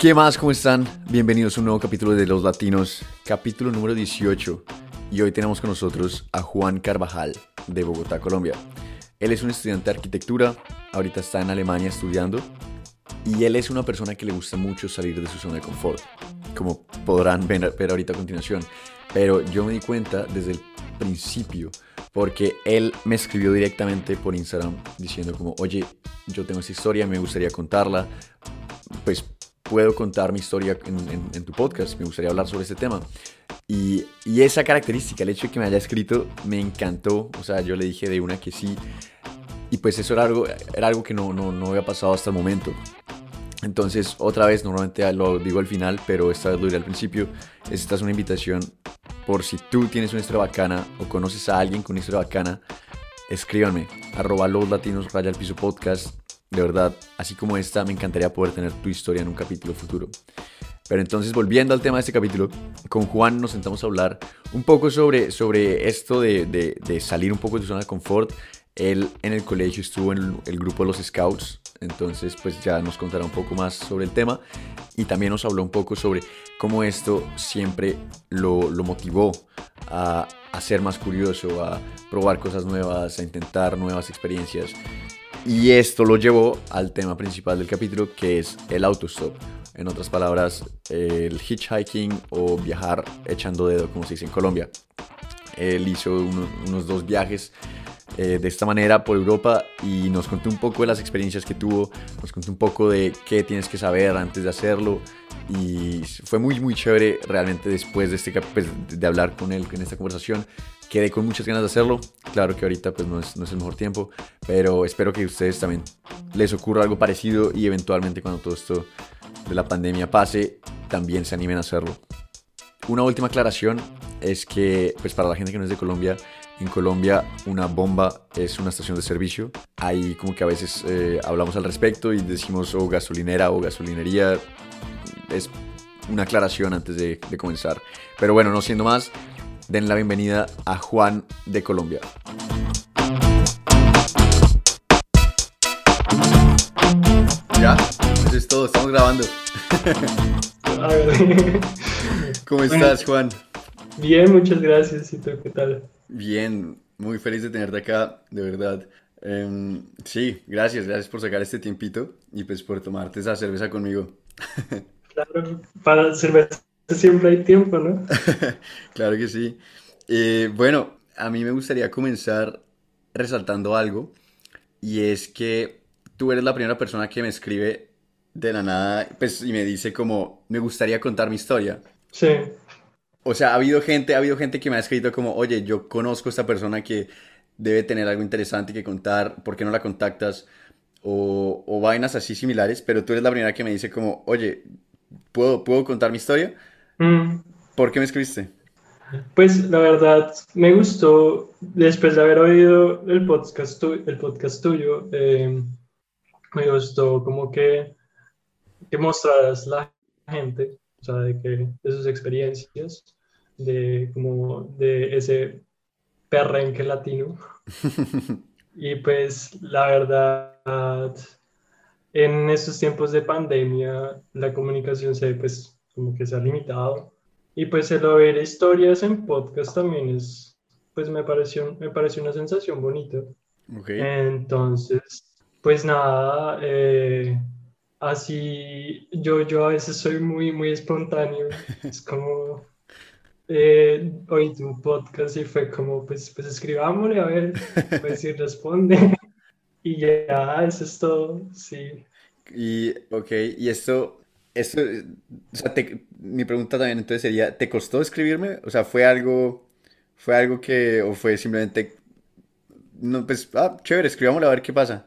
¿Qué más? ¿Cómo están? Bienvenidos a un nuevo capítulo de Los Latinos, capítulo número 18. Y hoy tenemos con nosotros a Juan Carvajal, de Bogotá, Colombia. Él es un estudiante de arquitectura, ahorita está en Alemania estudiando, y él es una persona que le gusta mucho salir de su zona de confort, como podrán ver, ver ahorita a continuación. Pero yo me di cuenta desde el principio, porque él me escribió directamente por Instagram diciendo como, oye, yo tengo esta historia, me gustaría contarla, pues puedo contar mi historia en, tu podcast, me gustaría hablar sobre este tema. Y, esa característica, el hecho de que me haya escrito, me encantó. O sea, yo le dije de una que sí. Y pues eso era algo, era algo que no, no, no había pasado hasta el momento. Entonces, otra vez, normalmente lo digo al final, pero esta vez lo diré al principio. Esta es una invitación por si tú tienes una historia bacana o conoces a alguien con una historia bacana, escríbanme. Arroba los latinos raya podcast de verdad, así como esta, me encantaría poder tener tu historia en un capítulo futuro. Pero entonces, volviendo al tema de este capítulo, con Juan nos sentamos a hablar un poco sobre, sobre esto de, de, salir un poco de tu zona de confort. Él en el colegio estuvo en el, grupo de los Scouts, entonces pues ya nos contará un poco más sobre el tema y también nos habló un poco sobre cómo esto siempre lo, lo motivó a, a ser más curioso, a probar cosas nuevas, a intentar nuevas experiencias. Y esto lo llevó al tema principal del capítulo, que es el autostop. En otras palabras, el hitchhiking o viajar echando dedo, como se dice en Colombia. Él hizo unos dos viajes eh, de esta manera por Europa y nos contó un poco de las experiencias que tuvo, nos contó un poco de qué tienes que saber antes de hacerlo y fue muy muy chévere realmente después de, este, pues, de hablar con él en esta conversación quedé con muchas ganas de hacerlo. Claro que ahorita pues no es, no es el mejor tiempo, pero espero que a ustedes también les ocurra algo parecido y eventualmente cuando todo esto de la pandemia pase, también se animen a hacerlo. Una última aclaración es que pues para la gente que no es de Colombia, en Colombia una bomba es una estación de servicio. Ahí como que a veces eh, hablamos al respecto y decimos o gasolinera o gasolinería. Es una aclaración antes de, de comenzar. Pero bueno, no siendo más, den la bienvenida a Juan de Colombia. Ya, eso es todo, estamos grabando. ¿Cómo estás, Juan? Bien, muchas gracias. ¿Y tú qué tal? Bien, muy feliz de tenerte acá, de verdad. Em, sí, gracias, gracias por sacar este tiempito y pues por tomarte esa cerveza conmigo. Claro, para cerveza siempre hay tiempo, ¿no? claro que sí. Eh, bueno, a mí me gustaría comenzar resaltando algo y es que tú eres la primera persona que me escribe de la nada pues, y me dice como, me gustaría contar mi historia. Sí. O sea, ha habido gente, ha habido gente que me ha escrito como, oye, yo conozco a esta persona que debe tener algo interesante que contar, ¿por qué no la contactas? O, o vainas así similares, pero tú eres la primera que me dice como, oye, ¿puedo, ¿puedo contar mi historia? Mm. ¿Por qué me escribiste? Pues la verdad me gustó, después de haber oído el podcast, el podcast tuyo, eh, me gustó como que, que mostraras la gente, o sea, de, que, de sus experiencias, de como de ese perrenque latino. y pues la verdad, en estos tiempos de pandemia, la comunicación se pues como que se ha limitado. Y pues el oír historias en podcast también es, pues me pareció, me pareció una sensación bonita. Okay. Entonces, pues nada, eh, así yo, yo a veces soy muy, muy espontáneo. es como, eh, oí tu podcast y fue como, pues, pues escribámosle a ver, pues si responde. y ya, eso es todo, sí. Y, ok, y esto eso, o sea, mi pregunta también entonces sería, ¿te costó escribirme? O sea, ¿fue algo, fue algo que, o fue simplemente, no, pues, ah, chévere, escribámoslo a ver qué pasa?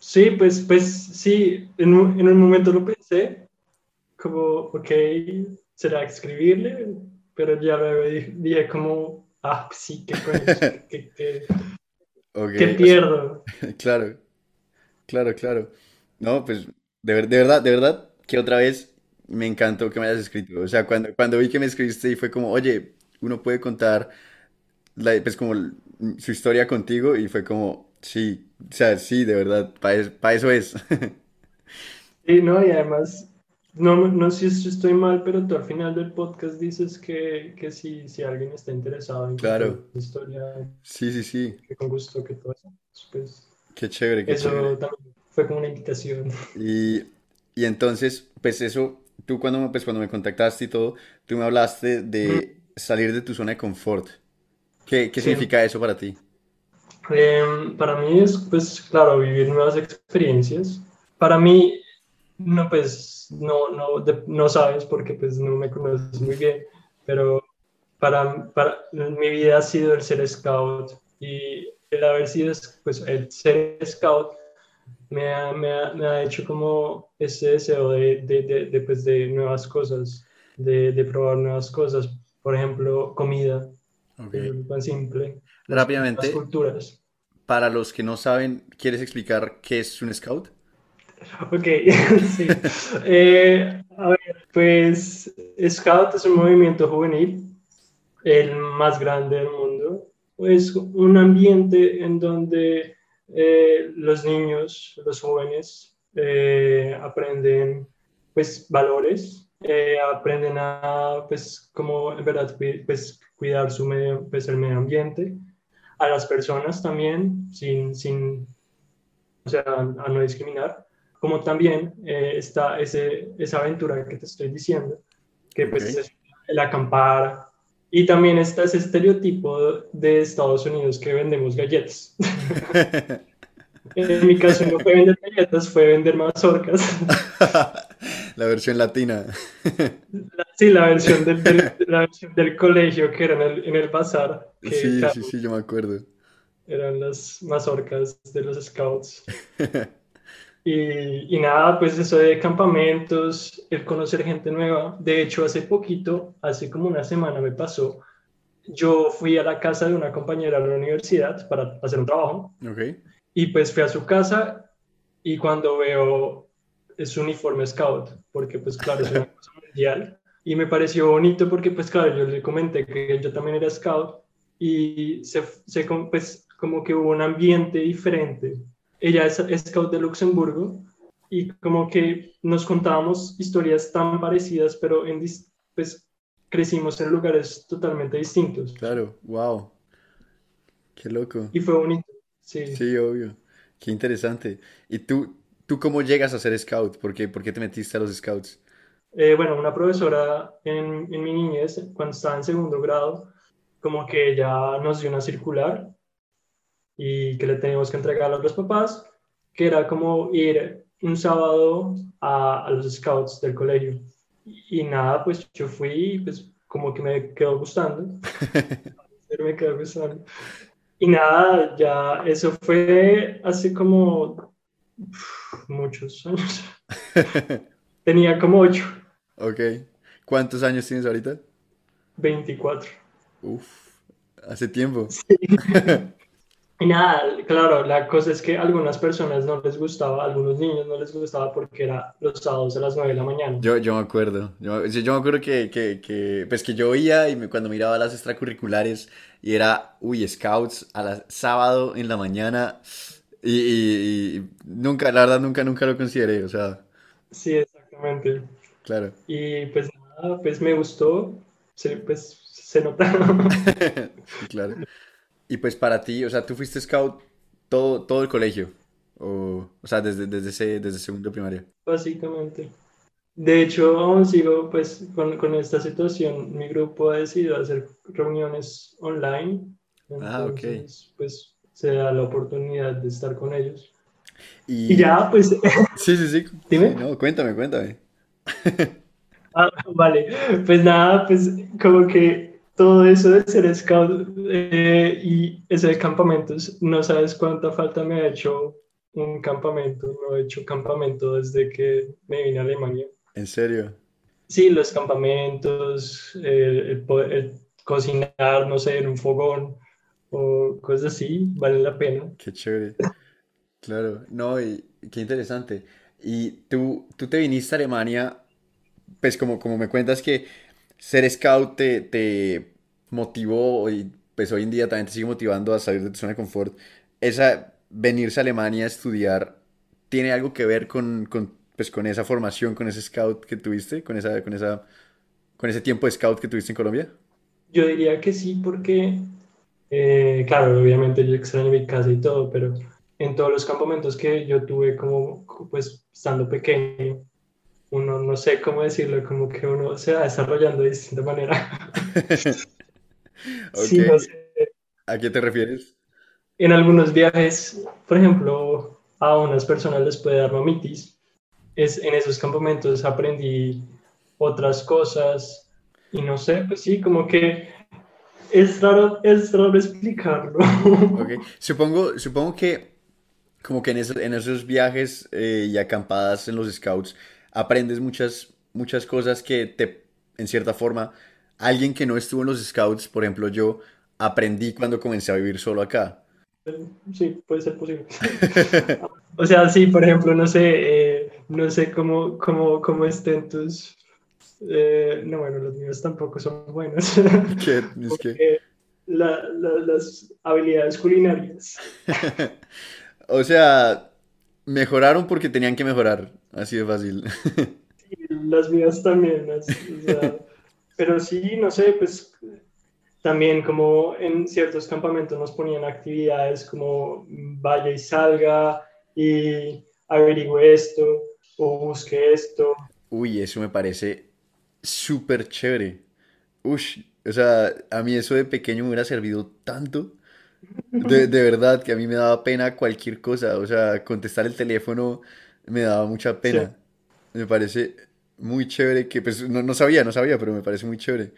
Sí, pues, pues, sí, en un, en un momento lo pensé, como, ok, será escribirle, pero ya luego dije, como, ah, pues sí, qué que, que, que, pierdo. claro, claro, claro. No, pues, de, de verdad, de verdad, que otra vez me encantó que me hayas escrito. O sea, cuando, cuando vi que me escribiste y fue como, oye, uno puede contar la, pues como su historia contigo y fue como, sí, o sea, sí, de verdad, para eso, es. Sí, no, y además, no, no sé si estoy mal, pero tú al final del podcast dices que, que si, si alguien está interesado en Claro. la historia, Sí, sí, sí. que con gusto, que todo eso, pues Qué chévere, qué eso chévere. también fue como una invitación. Y, y entonces, pues eso, tú cuando me, pues cuando me contactaste y todo, tú me hablaste de salir de tu zona de confort. ¿Qué, qué Sí. significa eso para ti? Em, para mí es, pues, claro, vivir nuevas experiencias. Para mí, no, pues, no, no, de- no sabes porque, pues, no me conoces muy bien, pero para, para mi vida ha sido el ser scout y el haber sido, pues, el ser scout me ha, me ha, me ha hecho como ese deseo de, de, de, de, pues, de nuevas cosas, de, de probar nuevas cosas. Por ejemplo, comida, Ok. es tan simple. Las Rápidamente, culturas. para los que no saben, ¿quieres explicar qué es un scout? Ok, sí. Eh, a ver, pues Scout es un movimiento juvenil, el más grande del mundo. Es un ambiente en donde eh, los niños, los jóvenes, eh, aprenden pues valores, eh, aprenden a pues como en verdad pues, cuidar su medio, pues, el medio ambiente, a las personas también, sin, sin o sea, a no discriminar. Como también eh, está ese, esa aventura que te estoy diciendo, que pues es el acampar, y también está ese estereotipo de Estados Unidos que vendemos galletas. En mi caso no fue vender galletas, fue vender mazorcas. La versión latina. Sí, la versión del, del- la versión del colegio que era en el, en el bazar, que Sí, claro, sí, sí, yo me acuerdo. eran las mazorcas de los scouts. Y, y nada, pues eso de campamentos, el conocer gente nueva. De hecho, hace poquito, hace como una semana me pasó, yo fui a la casa de una compañera de la universidad para hacer un trabajo Ok. y pues fui a su casa y cuando veo su uniforme scout, porque pues claro, es una cosa mundial, y me pareció bonito porque pues claro, yo le comenté que yo también era scout y se, se pues como que hubo un ambiente diferente. Ella es, es scout de Luxemburgo y como que nos contábamos historias tan parecidas, pero en pues crecimos en lugares totalmente distintos Claro, wow. Qué loco. y fue bonito. Sí. Sí, obvio. Qué interesante. ¿Y tú, tú cómo llegas a ser scout? ¿Por qué, por qué te metiste a los scouts? Eh, bueno, una profesora en, en mi niñez, cuando estaba en segundo grado, como que ella nos dio una circular y que le teníamos que entregar a los papás, que era como ir un sábado a, a los scouts del colegio. Y, y nada, pues yo fui pues como que me quedó gustando, me quedó gustando. Y nada, ya eso fue hace como uf, muchos años. Tenía como 8, Ok. ¿Cuántos años tienes ahorita? 24. Uf, hace tiempo. Y nada, claro, la cosa es que a algunas personas no les gustaba, a algunos niños no les gustaba porque era los sábados a las 9 de la mañana. Yo, yo me acuerdo. Yo, yo me acuerdo que, que, que, pues que yo oía y me- cuando miraba las extracurriculares y era, uy, scouts a la sábado en la mañana y, y- y nunca, la verdad, nunca, nunca lo consideré. O sea, Sí, exactamente. claro. Y pues nada, pues me gustó, se, pues se nota. Sí, claro. Y pues para ti, o sea, tú fuiste scout todo, todo el colegio. O, o sea, desde, desde, ese, desde segundo primaria. Básicamente. De hecho, aún sigo pues con, con esta situación. Mi grupo ha decidido hacer reuniones online. Ah, ok. Entonces, pues se da la oportunidad de estar con ellos. Y, Y ya, pues, Sí, sí, sí. Dime. Sí, no, cuéntame, cuéntame. ah, vale. Pues nada, pues como que todo eso de ser scout eh, y ese de campamentos, no sabes cuánta falta me ha hecho un campamento. No he hecho campamento desde que me vine a Alemania. En serio. Sí, los campamentos, el, el el cocinar, no sé, en un fogón o cosas así, vale la pena. Qué chévere. Claro, no, y qué interesante. Y tú, tú te viniste a Alemania, pues como, como me cuentas que ser scout te, te motivó y pues hoy en día también te sigue motivando a salir de tu zona de confort. Esa venirse a Alemania a estudiar, ¿tiene algo que ver con, con pues con esa formación, con ese scout que tuviste, con esa, con esa, con ese tiempo de scout que tuviste en Colombia? Yo diría que sí, porque, eh, claro, obviamente yo extraño mi casa y todo, pero en todos los campamentos que yo tuve como, pues, estando pequeño, uno, no sé cómo decirlo, como que uno se va desarrollando de distinta manera. Sí, Ok, no sé. ¿a qué te refieres? En algunos viajes, por ejemplo, a unas personas les puede dar mamitis. Es, en esos campamentos aprendí otras cosas y no sé, pues sí, como que es raro, es raro explicarlo. Ok, supongo, supongo que como que en esos, en esos viajes eh, y acampadas en los scouts aprendes muchas, muchas cosas que te, en cierta forma, alguien que no estuvo en los scouts, por ejemplo yo, aprendí cuando comencé a vivir solo acá. Sí, puede ser posible. O sea, sí, por ejemplo, no sé, eh, no sé cómo, cómo, cómo estén tus... eh, no, bueno, los míos tampoco son buenos. Que es que, Porque la- la- las habilidades culinarias. o sea, mejoraron porque tenían que mejorar, así de fácil. Y las mías también, as- o sea, pero sí, no sé, pues también como en ciertos campamentos nos ponían actividades como vaya y salga y averigüe esto o busque esto. Uy, eso me parece súper chévere. Ush, o sea, a mí eso de pequeño me hubiera servido tanto. De, de verdad que a mí me daba pena cualquier cosa. O sea, contestar el teléfono me daba mucha Sí, pena. Me parece muy chévere que, pues, no, no sabía, no sabía, pero me parece muy chévere.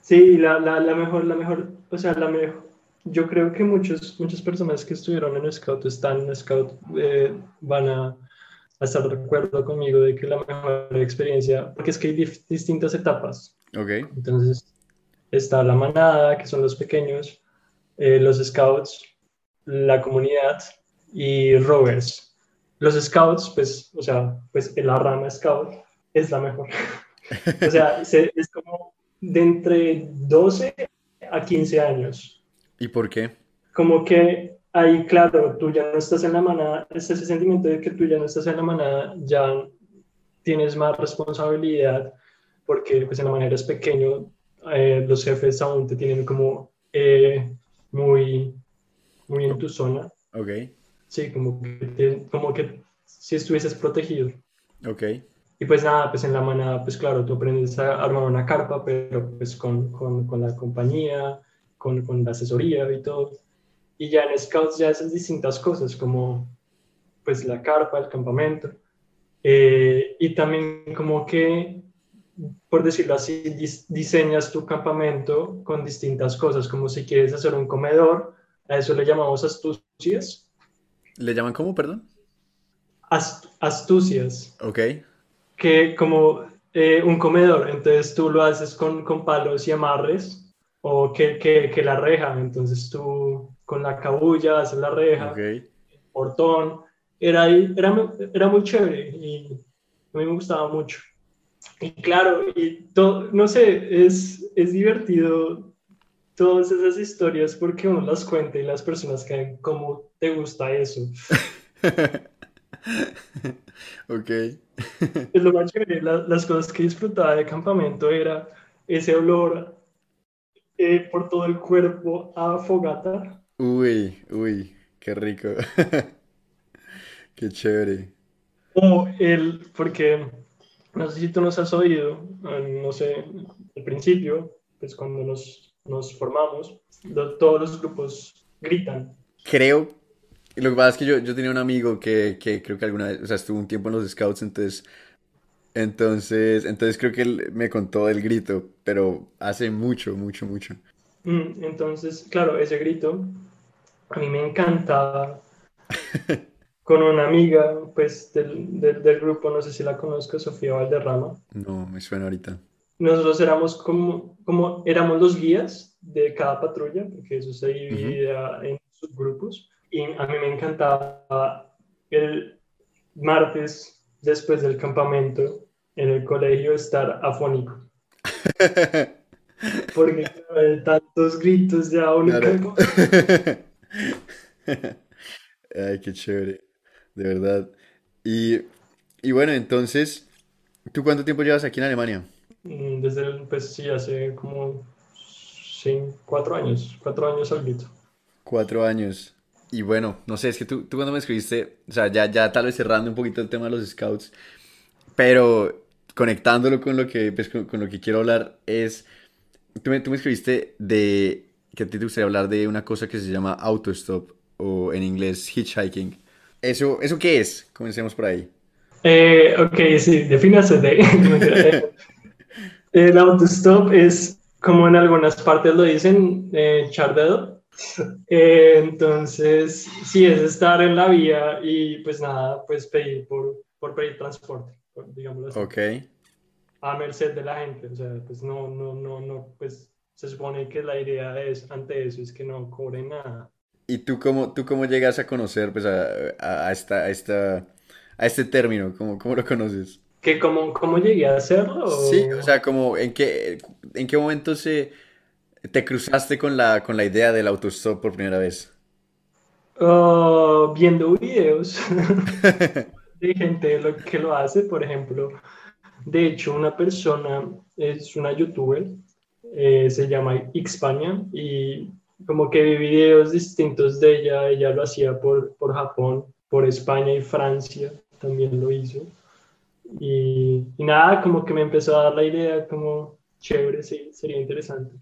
sí, la, la, la mejor, la mejor, o sea, la mejor. Yo creo que muchos, muchas personas que estuvieron en Scout, están en Scout, eh, van a, a estar de acuerdo conmigo de que la mejor experiencia, porque es que hay dif- distintas etapas. Ok, Entonces está la manada, que son los pequeños, eh, los scouts, la comunidad y rovers. Los scouts, pues, o sea, pues la rama scout es la mejor. O sea, se- es como de entre 12 a 15 años. ¿y por qué? Como que ahí, claro, tú ya no estás en la manada, es ese sentimiento de que tú ya no estás en la manada, ya tienes más responsabilidad, porque pues en la manera es pequeño, eh, los jefes aún te tienen como eh, muy, muy en tu zona, Ok, sí, como que, te- como que si estuvieses protegido. ok, Y pues nada, pues en la manada, pues claro, tú aprendes a armar una carpa, pero pues con, con, con la compañía, con, con la asesoría y todo. Y ya en Scouts ya haces distintas cosas, como pues la carpa, el campamento. Eh, y también como que, por decirlo así, dis- diseñas tu campamento con distintas cosas, como si quieres hacer un comedor, a eso le llamamos astucias. ¿Le llaman cómo, perdón? Ast- astucias. Ok, que como eh, un comedor, entonces tú lo haces con, con palos y amarres, o que, que, que la reja, entonces tú con la cabulla haces la reja, portón, era, ahí- era, mu- era muy chévere y a mí me gustaba mucho. Y claro, y todo, no sé, es, es divertido todas esas historias porque uno las cuenta y las personas caen, ¿cómo te gusta eso? Ok. Es lo más chévere, la- las cosas que disfrutaba de campamento era ese olor eh, por todo el cuerpo a fogata. Uy, uy, qué rico. Qué chévere. O el, porque no sé si tú nos has oído, eh, no sé, al principio, pues cuando nos, nos formamos, todos los grupos gritan. Creo, lo que pasa es que yo, yo tenía un amigo que, que creo que alguna vez, o sea, estuvo un tiempo en los scouts, entonces, entonces, entonces creo que él me contó el grito, pero hace mucho, mucho, mucho. Mm, Entonces, claro, ese grito a mí me encantaba con una amiga pues del, del, del grupo, no sé si la conozco, Sofía Valderrama. No, me suena ahorita. Nosotros éramos como, como éramos los guías de cada patrulla, porque eso se dividía en subgrupos, y a mí me encantaba el martes después del campamento en el colegio estar afónico, porque tantos gritos ya uno Claro. Ay, qué chévere, de verdad. Y Y bueno, entonces, ¿tú cuánto tiempo llevas aquí en Alemania? Mm, Desde el, pues sí, hace como cinco, cuatro años, cuatro años algo. Cuatro años. Y bueno, no sé, es que tú, tú cuando me escribiste, o sea, ya, ya tal vez cerrando un poquito el tema de los scouts, pero conectándolo con lo que, pues, con, con lo que quiero hablar es, tú me, tú me escribiste de que a ti te gustaría hablar de una cosa que se llama autostop o en inglés hitchhiking. ¿Eso, eso qué es? Comencemos por ahí. Eh, ok, sí, defínase de. El autostop es, como en algunas partes lo dicen, eh, echar dedo. Eh, entonces, sí, es estar en la vía y pues nada, pues pedir por, por pedir transporte, por- digámoslo así, Ok, a merced de la gente. O sea, pues no, no, no, no, pues se supone que la idea es, ante eso, es que no cobren nada. ¿Y tú cómo, tú cómo llegas a conocer pues, a, a- a esta, a esta, a este término? ¿Cómo, cómo lo conoces? ¿Que cómo, cómo llegué a hacerlo? Sí, o sea, como en qué, en qué momento se te cruzaste con la, con la idea del autostop por primera vez. Ah, viendo videos de gente lo que lo hace, por ejemplo. De hecho, una persona es una youtuber, eh, se llama Xpaña, y como que vi videos distintos de ella, ella lo hacía por, por Japón, por España y Francia, también lo hizo. Y, y nada, como que me empezó a dar la idea, como chévere, sí, sería interesante.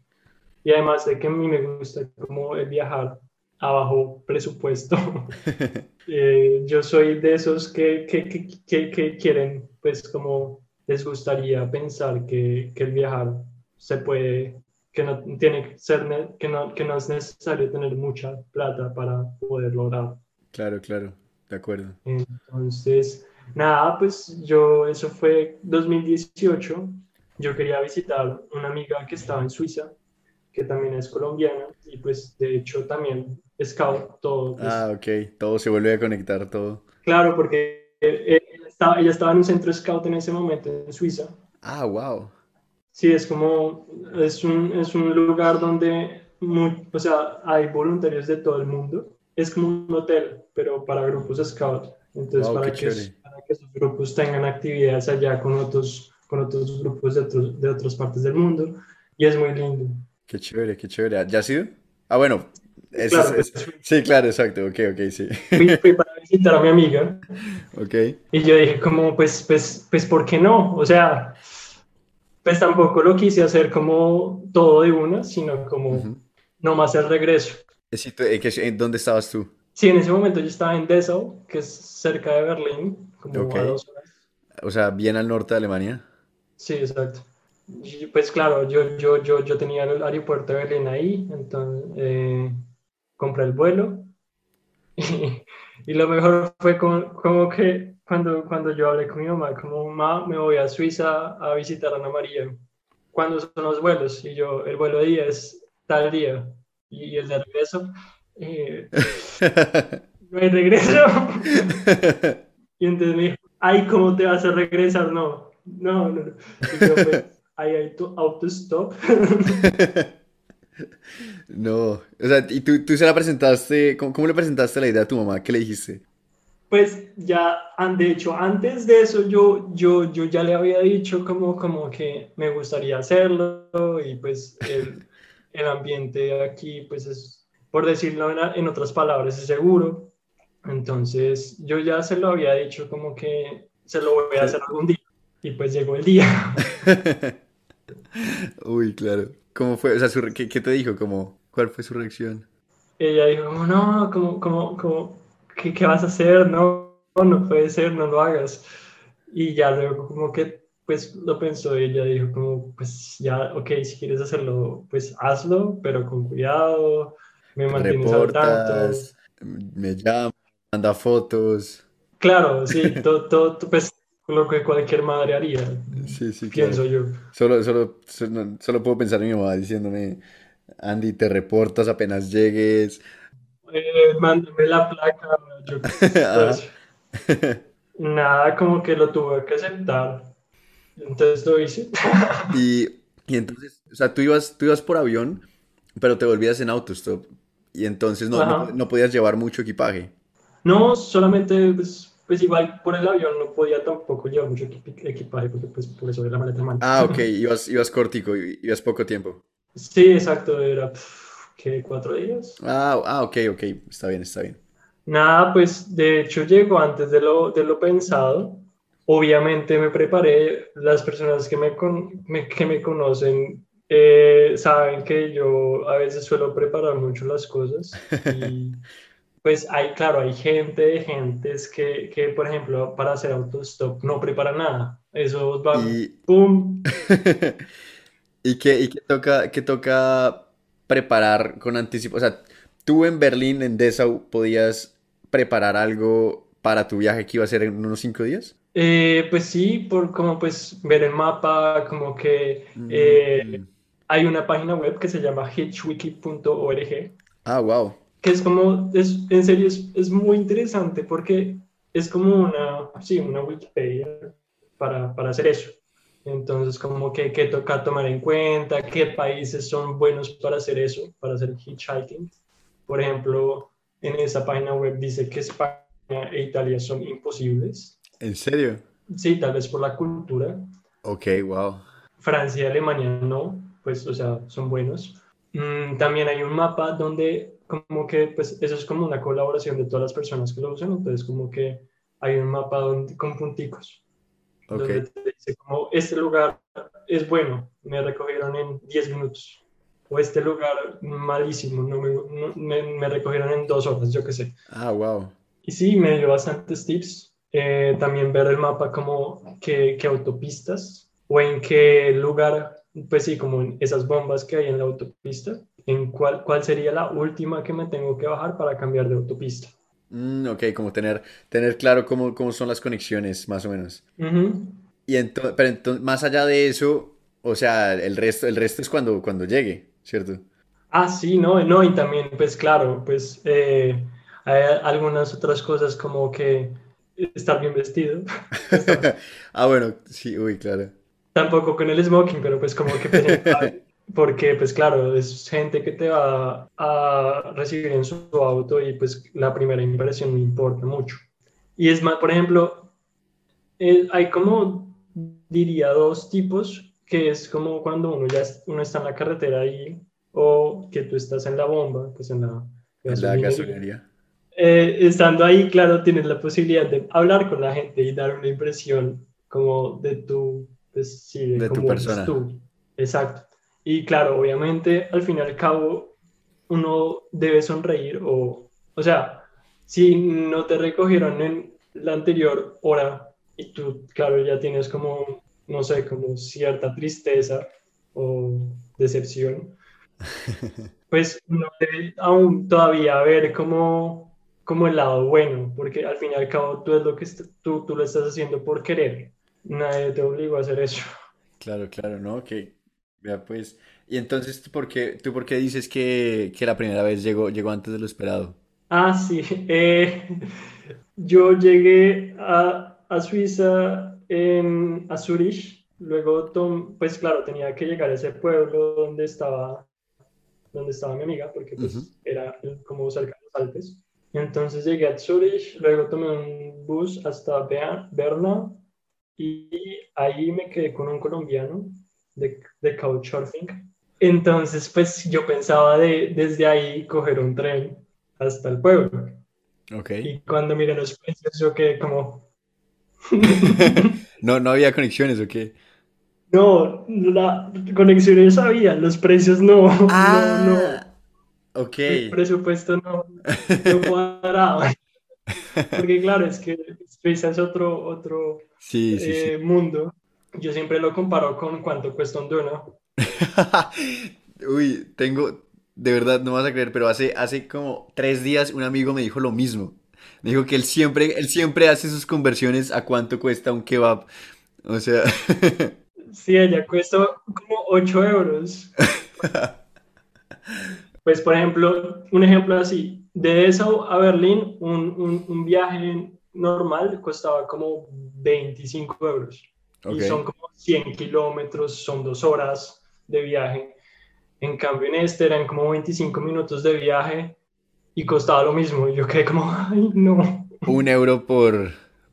Y además de que a mí me gusta como el viajar a bajo presupuesto. Eh, yo soy de esos que, que, que, que, que quieren, pues como les gustaría pensar que, que el viajar se puede, que no tiene que ser, que no, que no es necesario tener mucha plata para poder lograr. Claro, claro, de acuerdo. Entonces, nada, pues yo, eso fue 2018. Yo quería visitar una amiga que estaba en Suiza, que también es colombiana, y pues de hecho también scout, todo. pues, Ah, ok, todo se vuelve a conectar, todo. Claro, porque eh, ella estaba, ella estaba en un centro scout en ese momento en Suiza. Ah, wow. Sí, es como, es un, es un lugar donde, mu- o sea, hay voluntarios de todo el mundo. Es como un hotel, pero para grupos scout. Entonces, Wow, para que, para que esos grupos tengan actividades allá con otros, con otros grupos de, otros- de otras partes del mundo. Y es muy lindo. Qué chévere, qué chévere. ¿Ya has ido? Ah, bueno, es, Claro, es- fui, sí, claro, exacto, ok, ok, sí. fui- fui para visitar a mi amiga Ok, Y yo dije como, pues, pues, pues, ¿por qué no? O sea, pues tampoco lo quise hacer como todo de una, sino como ujú. nomás el regreso. Eh, tú- eh, que- ¿en dónde estabas tú? Sí, en ese momento yo estaba en Dessau, que es cerca de Berlín, como Ok, a dos horas. o sea, bien al norte de Alemania. Sí, exacto. Pues claro, yo, yo, yo, yo tenía el aeropuerto de Berlín ahí, entonces eh, compré el vuelo y, lo mejor fue como, como que cuando, cuando yo hablé con mi mamá, como mamá, me voy a Suiza a visitar a Ana María. ¿Cuándo son los vuelos? Y yo, el vuelo de día es tal día y el de regreso, eh, no hay regreso. Y entonces me dijo, ay, ¿cómo te vas a regresar? No, no, no. no. Y yo, pues, ahí hay tu autostop. No, o sea, ¿y tú, tú se la presentaste? ¿Cómo, cómo le presentaste la idea a tu mamá? ¿Qué le dijiste? Pues ya, de hecho, antes de eso yo, yo, yo ya le había dicho como, como que me gustaría hacerlo y pues el, el ambiente aquí, pues es, por decirlo en, en otras palabras, es seguro. Entonces yo ya se lo había dicho como que se lo voy a hacer algún día y pues llegó el día. Uy, claro. ¿Cómo fue? O sea, su ¿qué, qué te dijo? ¿Cómo, cuál fue su reacción? Ella dijo, como, no, como, como, como, ¿qué, qué vas a hacer? No, no puede ser, no lo hagas. Y ya luego como que, pues lo pensó, ella dijo como, pues ya, ok, si quieres hacerlo, pues hazlo, pero con cuidado, me ¿Te mantienes al tanto. reportas? ¿Me llama? ¿Manda fotos? Claro, sí, todo, todo, pues lo que cualquier madre haría, Sí, sí, pienso claro. yo. Solo, solo, solo, solo puedo pensar en mi mamá diciéndome, Andy, te reportas apenas llegues. Eh, mándame la placa, yo, pues, nada, como que lo tuve que aceptar. Entonces lo hice. Y, y entonces, o sea, tú ibas, tú ibas por avión, pero te volvías en autostop. Y entonces no, no, no podías llevar mucho equipaje. No, solamente pues, pues igual por el avión no podía tampoco llevar mucho equipaje, porque pues por eso era la maleta mal. Ah, ok, ibas, ibas cortico, ibas poco tiempo. Sí, exacto, era, ¿qué? ¿Cuatro días? Ah, ah, ok, ok, está bien, está bien. Nada, pues de hecho llegó antes de lo, de lo pensado. Obviamente me preparé, las personas que me, que me conocen eh, saben que yo a veces suelo preparar mucho las cosas y pues hay, claro, hay gente, gentes que, que, por ejemplo, para hacer autostop no prepara nada. Eso va, y... ¡pum! ¿Y qué, y qué toca, qué toca preparar con anticipo? O sea, tú en Berlín, en Dessau, podías preparar algo para tu viaje que iba a ser en unos cinco días? Eh, pues sí, por como pues ver el mapa, como que eh, mm. hay una página web que se llama hitchwiki.org. Ah, wow que es como, es, en serio, es, es, muy interesante porque es como una, sí, una Wikipedia para, para hacer eso. Entonces, como que, que toca tomar en cuenta, qué países son buenos para hacer eso, para hacer hitchhiking. Por ejemplo, en esa página web dice que España e Italia son imposibles. ¿En serio? Sí, tal vez por la cultura. Ok, wow. Francia y Alemania no, pues, o sea, son buenos. Mm, también hay un mapa donde como que pues eso es como una colaboración de todas las personas que lo usan, entonces como que hay un mapa donde, con punticos. Donde te dice como este lugar es bueno, me recogieron en 10 minutos. O este lugar malísimo, no me, me, recogieron en dos horas, yo qué sé. Ah, wow. Y sí, me dio bastantes tips. Eh, también ver el mapa como qué, qué autopistas o en qué lugar, pues sí, como en esas bombas que hay en la autopista en cuál, cuál sería la última que me tengo que bajar para cambiar de autopista. Mm, ok, como tener, tener claro cómo, cómo son las conexiones, más o menos. y entonces, pero entonces, más allá de eso, o sea, el resto, el resto es cuando, cuando llegue, ¿cierto? Ah, sí, no, no, y también, pues claro, pues eh, hay algunas otras cosas como que estar bien vestido. ah, bueno, sí, uy, claro. Tampoco con el smoking, pero pues como que porque pues claro, es gente que te va a recibir en su auto y pues la primera impresión importa mucho. Y es más, por ejemplo, eh, hay como, diría, dos tipos, que es como cuando uno ya uno está en la carretera ahí o que tú estás en la bomba, pues en la, gasolinería. Eh, estando ahí, claro, tienes la posibilidad de hablar con la gente y dar una impresión como de tu, pues, sí, de, tu persona. Tú. Exacto. Y claro, obviamente, al fin y al cabo, uno debe sonreír o, o sea, si no te recogieron en la anterior hora y tú, claro, ya tienes como, no sé, como cierta tristeza o decepción, pues uno debe aún todavía ver como, como el lado bueno, porque al fin y al cabo tú es lo que tú, tú lo estás haciendo por querer, nadie te obligó a hacer eso. Claro, claro, ¿no? Que pues. Y entonces, ¿tú por qué, tú por qué dices que, que la primera vez llegó, llegó antes de lo esperado? Ah, sí. Eh, yo llegué a, a Suiza en, a Zurich. Luego, pues claro, tenía que llegar a ese pueblo donde estaba, donde estaba mi amiga, porque pues era como cerca de los Alpes. Entonces llegué a Zurich, luego tomé un bus hasta Berna y ahí me quedé con un colombiano de, de Couchsurfing. Entonces, pues yo pensaba de, desde ahí coger un tren hasta el pueblo. Ok. Y cuando miré los precios, yo quedé como... no, no había conexiones, ¿o qué? No, la conexiones había, los precios no. Ah, no, no. Ok. El presupuesto no, no cuadraba. Porque claro, es que Suiza es otro, otro sí, sí, eh, mundo. Yo siempre lo comparo con cuánto cuesta un dono. Uy, tengo, de verdad, no vas a creer, pero hace, hace como tres días un amigo me dijo lo mismo. Me dijo que él siempre, él siempre hace sus conversiones a cuánto cuesta un kebab. O sea... sí, ella cuesta como 8 euros. pues, por ejemplo, un ejemplo así, de eso a Berlín, un, un, un viaje normal costaba como 25 euros. Y son como 100 kilómetros, son dos horas de viaje. En cambio, en este eran como 25 minutos de viaje y costaba lo mismo. Y yo quedé como, ay, no. Un euro por,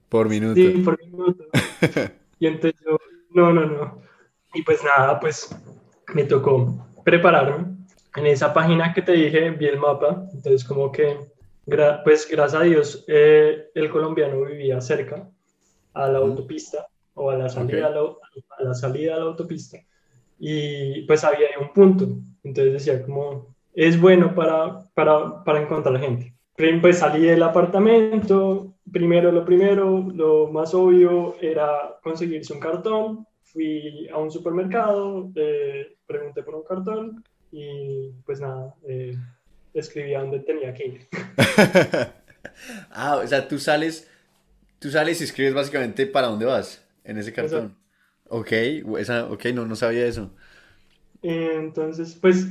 Por minuto. Sí, por minuto. Y entonces yo, no, no, no. Y pues nada, pues me tocó prepararme. En esa página que te dije, vi el mapa, entonces como que, pues gracias a Dios, eh, el colombiano vivía cerca a la autopista o a la, salida a, la, salida a la autopista. Y pues había un punto, entonces decía como, es bueno para, para, para encontrar gente. Pues salí del apartamento, primero lo primero, lo más obvio era conseguirse un cartón, fui a un supermercado, eh, pregunté por un cartón y pues nada, eh, escribí a dónde tenía que ir. ah, o sea, tú sales, tú sales y escribes básicamente para dónde vas en ese cartón. Ok, esa, ok, no, no sabía eso. Entonces, pues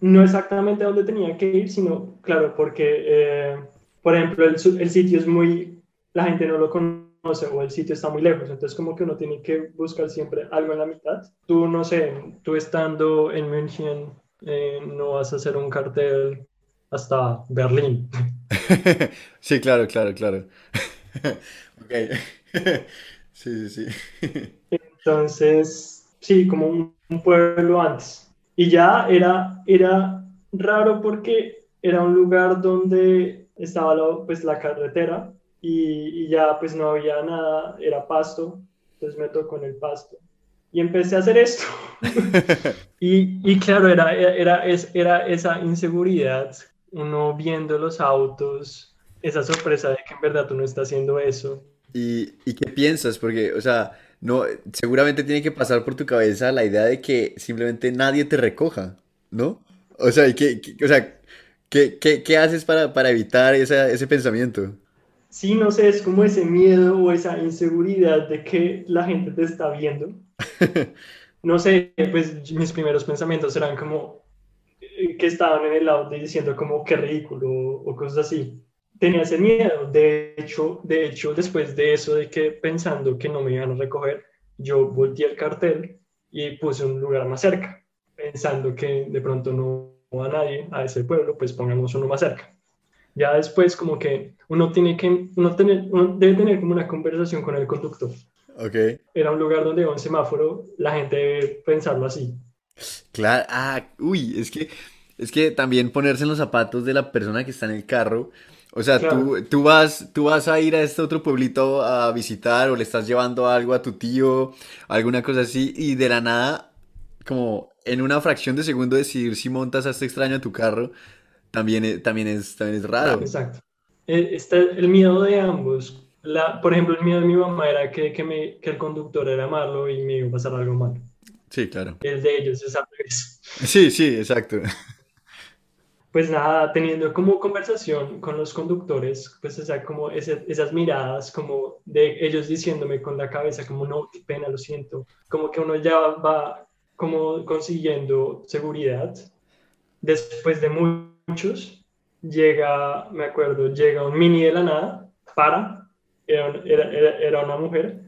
no exactamente a dónde tenía que ir, sino, claro, porque, eh, por ejemplo, el, el, sitio es muy, la gente no lo conoce o el sitio está muy lejos, entonces como que uno tiene que buscar siempre algo en la mitad. Tú, no sé, tú estando en München, eh, no vas a hacer un cartel hasta Berlín. sí, claro, claro, claro. ok. sí, sí, sí. Entonces, sí, como un un pueblo antes. Y ya era, era raro porque era un lugar donde estaba la, pues, la carretera y, ya pues no había nada, era pasto, entonces me tocó en el pasto. Y empecé a hacer esto. y, y, claro, era, era, era esa inseguridad, uno viendo los autos, esa sorpresa de que en verdad tú no estás haciendo eso. ¿Y, y qué piensas? Porque, o sea, no, seguramente tiene que pasar por tu cabeza la idea de que simplemente nadie te recoja, ¿no? O sea, ¿qué, o sea, ¿qué, qué, haces para, para evitar ese pensamiento? Sí, no sé, es como ese miedo o esa inseguridad de que la gente te está viendo. No sé, pues mis primeros pensamientos eran como eh, que estaban en el auto diciendo como qué ridículo o cosas así tenía ese miedo. De hecho, de hecho, después de eso, de que pensando que no me iban a recoger, yo volteé el cartel y puse un lugar más cerca, pensando que de pronto no va nadie a ese pueblo, pues pongamos uno más cerca. Ya después como que uno tiene que, uno, tener, uno debe tener como una conversación con el conductor. Okay. Era un lugar donde iba un semáforo, la gente debe pensarlo así. Claro, ah, uy, es que, es que también ponerse en los zapatos de la persona que está en el carro, o sea, tú, tú, vas, tú vas a ir a este otro pueblito a visitar o le estás llevando algo a tu tío, alguna cosa así, y de la nada, como en una fracción de segundo decidir si montas a este extraño a tu carro, también, también, es, también es raro. Exacto. Eh, está el miedo de ambos. La, por ejemplo, el miedo de mi mamá era que, que, me, que el conductor era malo y me iba a pasar algo malo. Sí, claro. El de ellos es al revés. Sí, sí, exacto pues nada, teniendo como conversación con los conductores, pues o como esas miradas, como de ellos diciéndome con la cabeza, como no, qué pena, lo siento, como que uno ya va como consiguiendo seguridad. Después de muchos, llega, me acuerdo, llega un mini de la nada, para, era, era, era una mujer,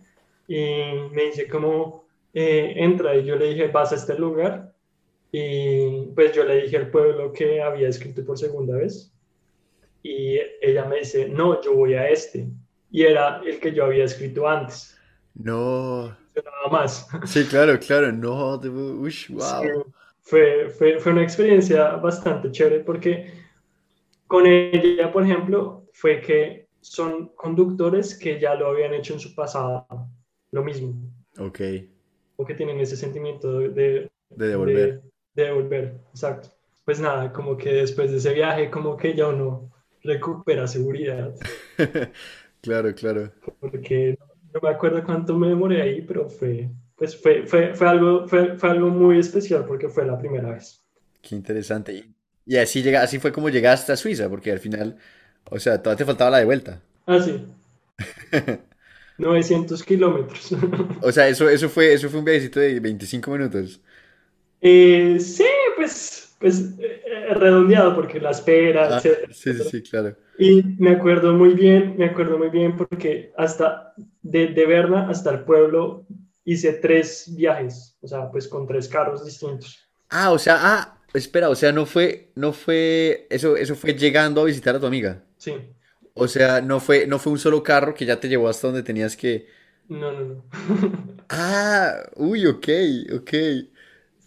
y me dice como, eh, entra, y yo le dije, vas a este lugar, y pues yo le dije al pueblo que había escrito por segunda vez. Y ella me dice, no, yo voy a este. Y era el que yo había escrito antes. No. Nada más. Sí, claro, claro. No, uy, wow. fue, fue, fue una experiencia bastante chévere porque con ella, por ejemplo, fue que son conductores que ya lo habían hecho en su pasado, lo mismo. Ok. O que tienen ese sentimiento de, de, devolver de volver, exacto. Pues nada, como que después de ese viaje, como que ya uno recupera seguridad. claro, claro. Porque no me acuerdo cuánto me demoré ahí, pero fue, pues fue, fue, fue algo, fue, fue, algo muy especial porque fue la primera vez. Qué interesante. Y así, llega, así fue como llegaste a Suiza, porque al final, o sea, todavía te faltaba la de vuelta. Ah, sí. 900 kilómetros. o sea, eso, eso, fue, eso fue un viajecito de 25 minutos. Eh, sí, pues, pues eh, redondeado porque la espera, ah, sí, sí, claro. Y me acuerdo muy bien, me acuerdo muy bien porque hasta de, de Berna hasta el pueblo hice tres viajes, o sea, pues con tres carros distintos. Ah, o sea, ah, espera, o sea, no fue, no fue, eso, eso fue llegando a visitar a tu amiga. Sí. O sea, no fue, no fue un solo carro que ya te llevó hasta donde tenías que... No, no, no. Ah, uy, ok, ok.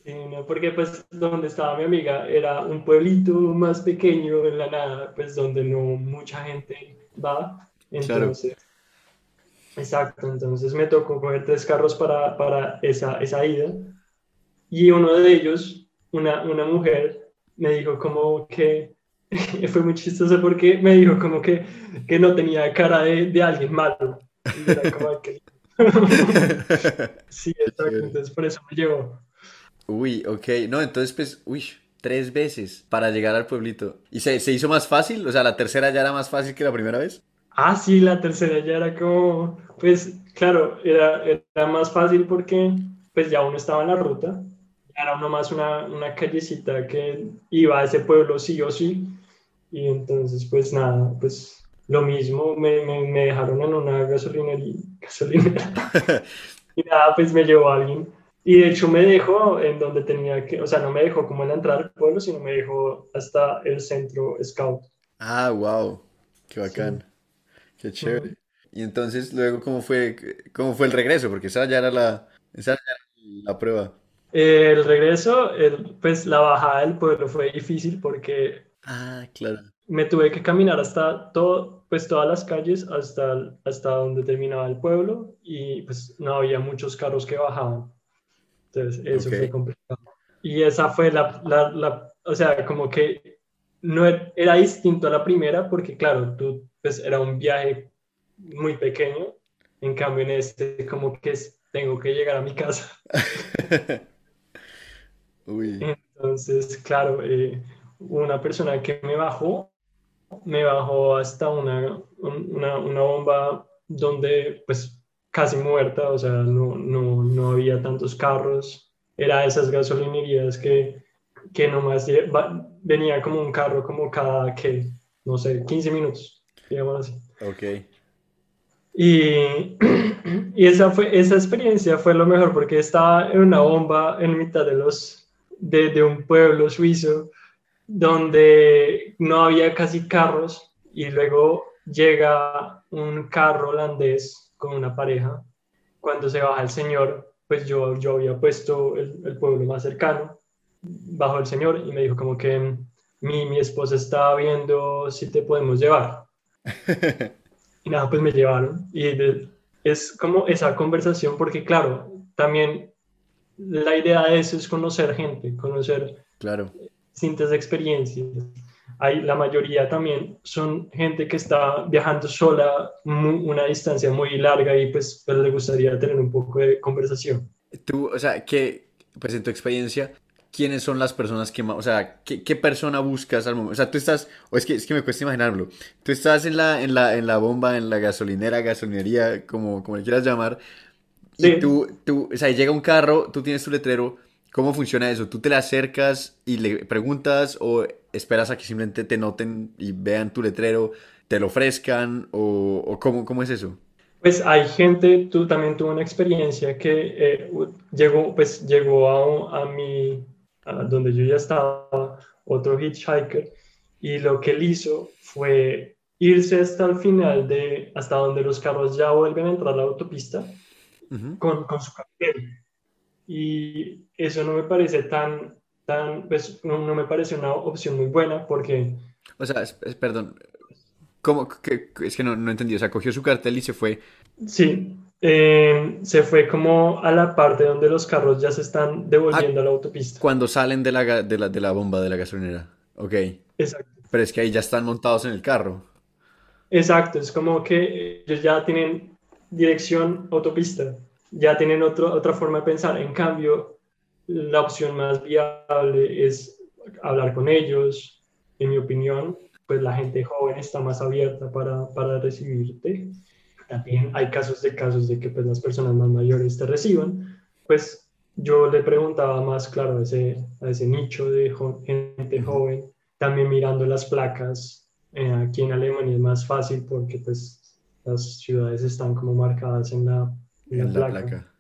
Sí, no, porque pues donde estaba mi amiga era un pueblito más pequeño en la nada, pues donde no mucha gente va. Claro. Entonces, exacto, entonces me tocó coger tres carros para, para esa, esa ida. Y uno de ellos, una, una mujer, me dijo como que, fue muy chistoso porque me dijo como que, que no tenía cara de, de alguien malo. Y era como que... Sí, exacto, entonces por eso me llevó. Uy, ok. No, entonces, pues, uy, tres veces para llegar al pueblito. ¿Y se, se hizo más fácil? O sea, la tercera ya era más fácil que la primera vez. Ah, sí, la tercera ya era como, pues claro, era, era más fácil porque pues ya uno estaba en la ruta, era uno más una, una callecita que iba a ese pueblo sí o sí, y entonces pues nada, pues lo mismo, me, me, me dejaron en una gasolinería, gasolinera, y nada, pues me llevó alguien, y de hecho me dejó en donde tenía que, o sea, no me dejó como en la entrada al pueblo, sino me dejó hasta el centro Scout. Ah, wow. Qué Sí. bacán. Qué Ujú. chévere. Y entonces, luego, ¿cómo fue, cómo fue el regreso? Porque esa ya era la, esa ya era la prueba. Eh, El regreso, el- pues la bajada del pueblo fue difícil porque Ah, claro. me tuve que caminar hasta todo, pues todas las calles hasta, hasta donde terminaba el pueblo y pues no había muchos carros que bajaban. Entonces eso Ok. fue complicado. Y esa fue la, la, la- o sea, como que no er- era distinto a la primera porque claro, tú, pues era un viaje muy pequeño, en cambio en este como que tengo que llegar a mi casa. Uy. Entonces, claro, eh, una persona que me bajó, me bajó hasta una, un- una, una bomba donde pues casi muerta, o sea, no, no, no había tantos carros, era esas gasolinerías que, que nomás venía como un carro como cada, que, no sé, 15 minutos, digamos así. Ok. Y, y esa, fue, esa experiencia fue lo mejor porque estaba en una bomba en mitad de, los, de, de un pueblo suizo donde no había casi carros y luego llega un carro holandés con una pareja. Cuando se baja el señor, pues yo, yo había puesto el, el pueblo más cercano, bajó el señor y me dijo como que mi, mi esposa estaba viendo si te podemos llevar. Y nada, pues me llevaron. Y de- es como esa conversación, porque claro, también la idea de eso es conocer gente, conocer Claro. distintas experiencias. Hay, la mayoría también son gente que está viajando sola mu- una distancia muy larga y pues, pues le gustaría tener un poco de conversación. Tú, o sea, que, pues en tu experiencia, ¿quiénes son las personas que más, o sea, qué, qué persona buscas al momento? O sea, tú estás, o es que, es que me cuesta imaginarlo. Tú estás en la, en la, en la bomba, en la gasolinera, gasolinería, como, como le quieras llamar, y Sí, tú, tú, o sea, llega un carro, tú tienes tu letrero, ¿cómo funciona eso? ¿Tú te le acercas y le preguntas o esperas a que simplemente te noten y vean tu letrero, te lo ofrezcan o, o cómo, cómo es eso? pues hay gente, tú también tuvo una experiencia que eh, llegó, pues llegó a, a mi, a donde yo ya estaba, otro hitchhiker, y lo que él hizo fue irse hasta el final de, hasta donde los carros ya vuelven a entrar a la autopista Ujú. con, con su cartel. Y eso no me parece tan, tan, pues no, no me parece una opción muy buena porque O sea, es- es- perdón, ¿cómo? que- es que no, no entendí, o sea, cogió su cartel y se fue. sí, eh, se fue como a la parte donde los carros ya se están Ah, devolviendo a la autopista. cuando salen de la, de la, de la bomba de la gasolinera. Ok. Exacto. Pero es que ahí ya están montados en el carro. Exacto, es como que ellos ya tienen dirección autopista, ya tienen otro, otra forma de pensar. En cambio, la opción más viable es hablar con ellos. En mi opinión, pues la gente joven está más abierta para, para recibirte. También hay casos de casos de que pues, las personas más mayores te reciban. Pues yo le preguntaba más, claro, a ese, a ese nicho de jo- gente joven, también mirando las placas eh, aquí en Alemania es más fácil porque pues las ciudades están como marcadas en la, en la En la placa. placa.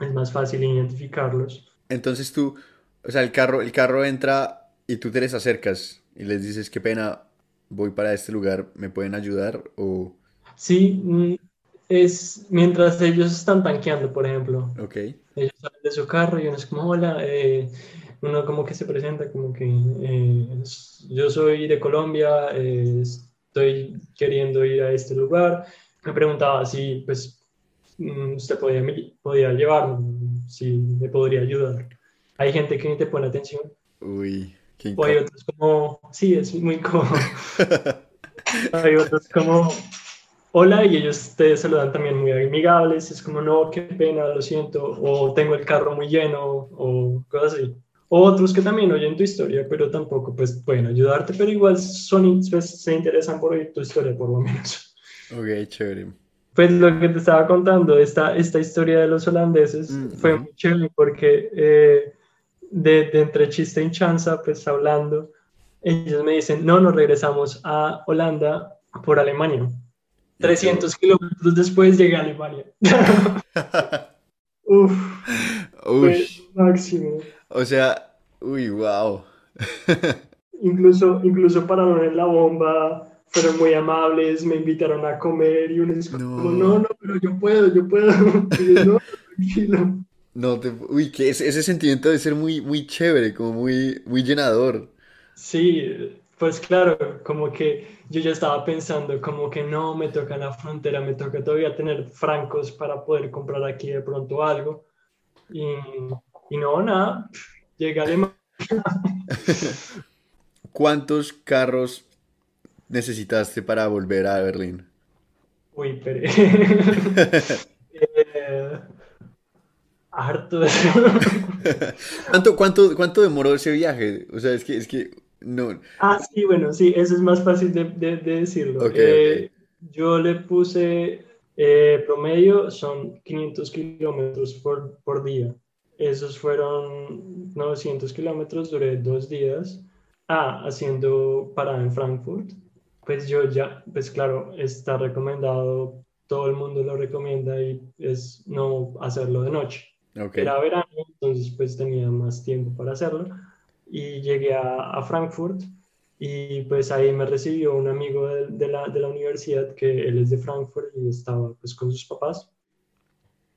Es más fácil identificarlos. Entonces tú, o sea, el carro, el carro entra y tú te les acercas y les dices, qué pena, voy para este lugar, ¿me pueden ayudar? O... Sí, mm, es mientras ellos están tanqueando, por ejemplo. Ok. Ellos salen de su carro y uno es como, hola, eh, uno como que se presenta como que eh, yo soy de Colombia, eh, estoy queriendo ir a este lugar. Me preguntaba si pues usted podía, podía llevarme, si me podría ayudar. Hay gente que ni te pone atención. Uy, qué O hay otros como, sí, es muy cómodo. hay otros como, hola, y ellos te saludan también muy amigables. Es como, no, qué pena, lo siento, o tengo el carro muy lleno, o cosas así. Otros que también oyen tu historia, pero tampoco pues pueden ayudarte, pero igual son, pues, se interesan por oír tu historia por lo menos. Ok, chévere. Pues lo que te estaba contando, esta, esta historia de los holandeses mm, fue muy chévere porque eh, de, de, entre chiste y chanza, pues hablando, ellos me dicen, no, nos regresamos a Holanda por Alemania. 300 kilómetros después llegué a Alemania. Uf, Uf. máximo. O sea, uy, wow. incluso, incluso pararon en la bomba, fueron muy amables, me invitaron a comer y uno dijo, no. no, no, pero yo puedo, yo puedo. no, tranquilo. No, te, uy, que ese, ese sentimiento debe ser muy, muy chévere, como muy, muy llenador. Sí, pues claro, como que yo ya estaba pensando, como que no, me toca la frontera, me toca todavía tener francos para poder comprar aquí de pronto algo. Y, y no, nada, llegué a Alemania. ¿Cuántos carros necesitaste para volver a Berlín? Uy, pero... eh, harto. ¿Cuánto, cuánto, ¿Cuánto demoró ese viaje? O sea, es que, es que no. Ah, sí, bueno, sí, eso es más fácil de, de, decirlo. eh, Yo le puse eh, promedio, son 500 kilómetros por, por día. Esos fueron 900 kilómetros, duré dos días. Ah, haciendo parada en Frankfurt. Pues yo ya, pues claro, está recomendado, todo el mundo lo recomienda y es no hacerlo de noche. Era verano, entonces pues tenía más tiempo para hacerlo. Y llegué a, a Frankfurt y pues ahí me recibió un amigo de, de, la, de la universidad que él es de Frankfurt y estaba pues con sus papás.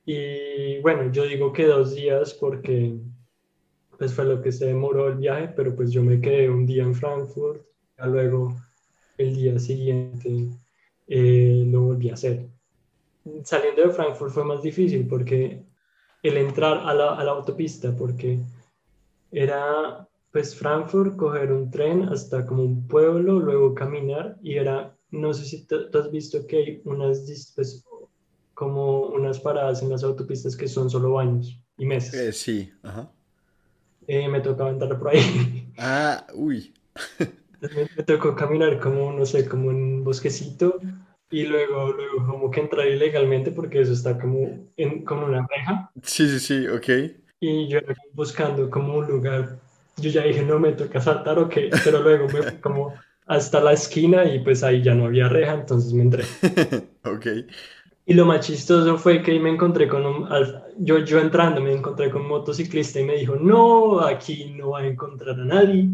Y bueno, yo digo que dos días porque pues fue lo que se demoró el viaje, pero pues yo me quedé un día en Frankfurt, y luego el día siguiente eh, lo volví a hacer. Saliendo de Frankfurt fue más difícil porque el entrar a la, a la autopista, porque era pues Frankfurt, coger un tren hasta como un pueblo, luego caminar y era, no sé si tú has visto que hay unas, pues, como unas paradas en las autopistas que son solo años y meses. Eh, sí, ajá. Eh, me tocaba entrar por ahí. Ah, uy. me, tocó caminar como, no sé, como un bosquecito y luego, luego como que entrar ilegalmente porque eso está como en como una reja. Sí, sí, sí, ok. Y yo buscando como un lugar, yo ya dije, no me toca saltar, ok, pero luego me fui como hasta la esquina y pues ahí ya no había reja, entonces me entré. ok. Y lo más chistoso fue que me encontré con un, yo, yo entrando me encontré con un motociclista y me dijo, no, aquí no va a encontrar a nadie.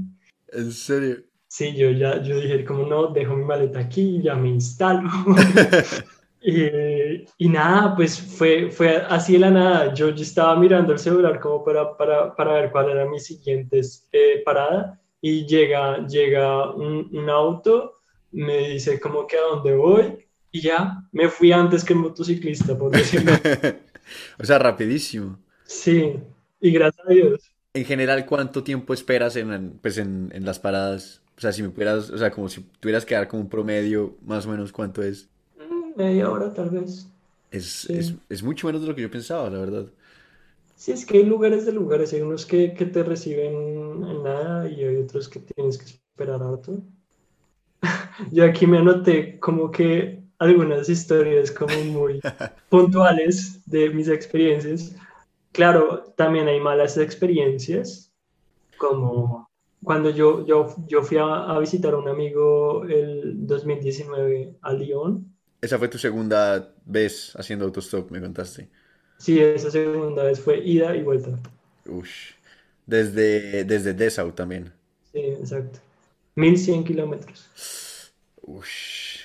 ¿En serio? Sí, yo ya, yo dije, como no, dejo mi maleta aquí, ya me instalo. y, y, nada, pues fue, fue así de la nada. Yo, yo estaba mirando el celular como para, para, para ver cuál era mi siguiente eh, parada y llega, llega un, un auto, me dice como que a dónde voy y ya me fui antes que el motociclista, por decirlo. o sea, rapidísimo. Sí, y gracias a Dios. En general, ¿cuánto tiempo esperas en, pues en, en las paradas? O sea, si me pudieras, o sea, como si tuvieras que dar como un promedio, más o menos, ¿cuánto es? Mm, media hora, tal vez. Es, es, es, mucho menos de lo que yo pensaba, la verdad. Sí, es que hay lugares de lugares. Hay unos que, que te reciben en nada y hay otros que tienes que esperar harto. yo aquí me anoté como que algunas historias como muy puntuales de mis experiencias. Claro, también hay malas experiencias, como cuando yo, yo, yo fui a, visitar a un amigo el 2019 a Lyon. Esa fue tu segunda vez haciendo autostop, me contaste. Sí, esa segunda vez fue ida y vuelta. Ush. Desde, desde Dessau también. Sí, exacto. 1100 kilómetros. Ush,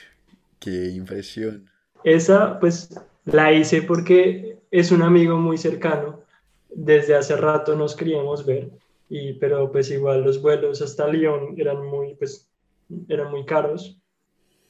qué impresión. Esa, pues, la hice porque es un amigo muy cercano. Desde hace rato nos queríamos ver, y, pero pues igual los vuelos hasta Lyon eran muy, pues, eran muy caros.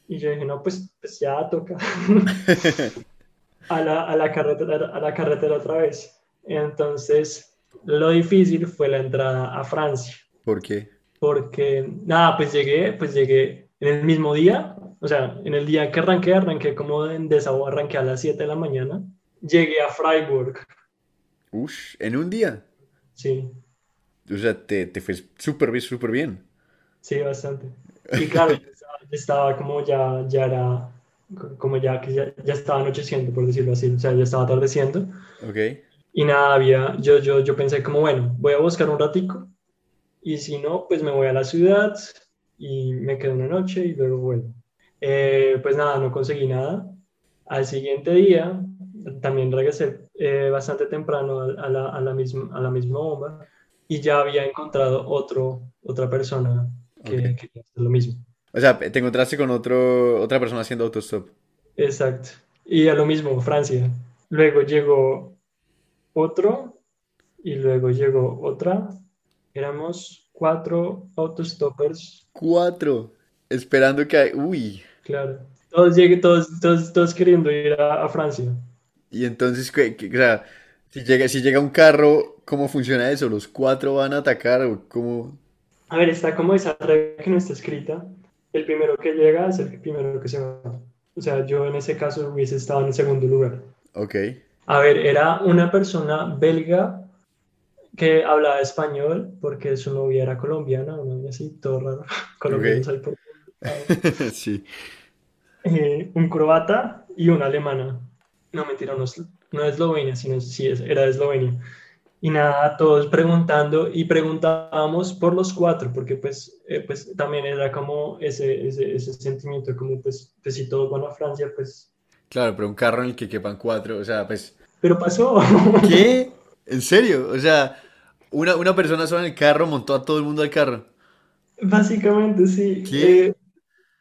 Y yo dije, no, pues, pues ya toca a, la, a, la carretera, a la carretera otra vez. Entonces, lo difícil fue la entrada a Francia. ¿Por qué? Porque, nada, pues llegué, pues llegué en el mismo día, o sea, en el día que arranqué, arranqué como en Desau, arranqué a las 7 de la mañana, llegué a Freiburg. Ush, ¿en un día? Sí. O sea, te, te fue súper bien, súper bien. Sí, bastante. Y claro, yo estaba, como ya, ya era, como ya que ya, ya, estaba anocheciendo, por decirlo así, o sea, ya estaba atardeciendo. Ok. Y nada, había, yo, yo, yo pensé como, bueno, voy a buscar un ratico, y si no, pues me voy a la ciudad y me quedo una noche y luego vuelvo. Eh, pues nada, no conseguí nada. Al siguiente día, también regresé eh, bastante temprano a, la, a, la misma, a la misma bomba y ya había encontrado otro, otra persona que Ok. quería hacer lo mismo. O sea, te encontraste con otro, otra persona haciendo autostop. Exacto. Y a lo mismo, Francia. Luego llegó otro y luego llegó otra. Éramos cuatro autostoppers, Cuatro. Esperando que hay... Uy. claro. Todos, todos, todos, todos queriendo ir a, a Francia. Y entonces, ¿qué- qué- o sea, si llega, si llega un carro, ¿cómo funciona eso? ¿Los cuatro van a atacar o cómo? A ver, está como esa regla que no está escrita. El primero que llega es el primero que se va. O sea, yo en ese caso hubiese estado en el segundo lugar. Ok. A ver, era una persona belga que hablaba español porque su novia era colombiana, una novia así, todo raro. Colombianos Ok. ahí por... Sí. Eh, un croata y una alemana. No, mentira, no es, no es Eslovenia, sino sí, es- era de Eslovenia. Y nada, todos preguntando y preguntábamos por los cuatro, porque pues, eh, pues también era como ese, ese, ese sentimiento, como pues, pues si todos van a Francia, pues... Claro, pero un carro en el que quepan cuatro, o sea, pues... Pero pasó. ¿Qué? ¿En serio? O sea, una, una persona sola en el carro montó a todo el mundo al carro. Básicamente, sí. ¿Qué? Eh,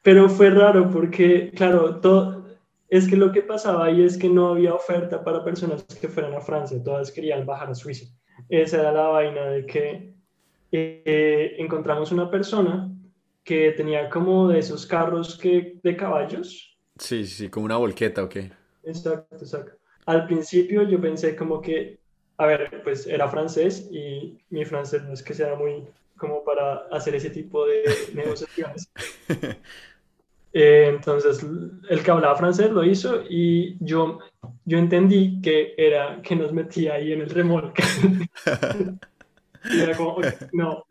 pero fue raro porque, claro, todo, es que lo que pasaba ahí es que no había oferta para personas que fueran a Francia, todas querían bajar a Suiza. Esa era la vaina de que eh, encontramos una persona que tenía como de esos carros que, de caballos. Sí, sí, como una volqueta, ¿o qué? Exacto, exacto. Al principio yo pensé como que, a ver, pues era francés y mi francés no es que sea muy como para hacer ese tipo de negociaciones. Eh, entonces, el que hablaba francés lo hizo y yo, yo entendí que era que nos metía ahí en el remolque. Y era como, "Oye, no.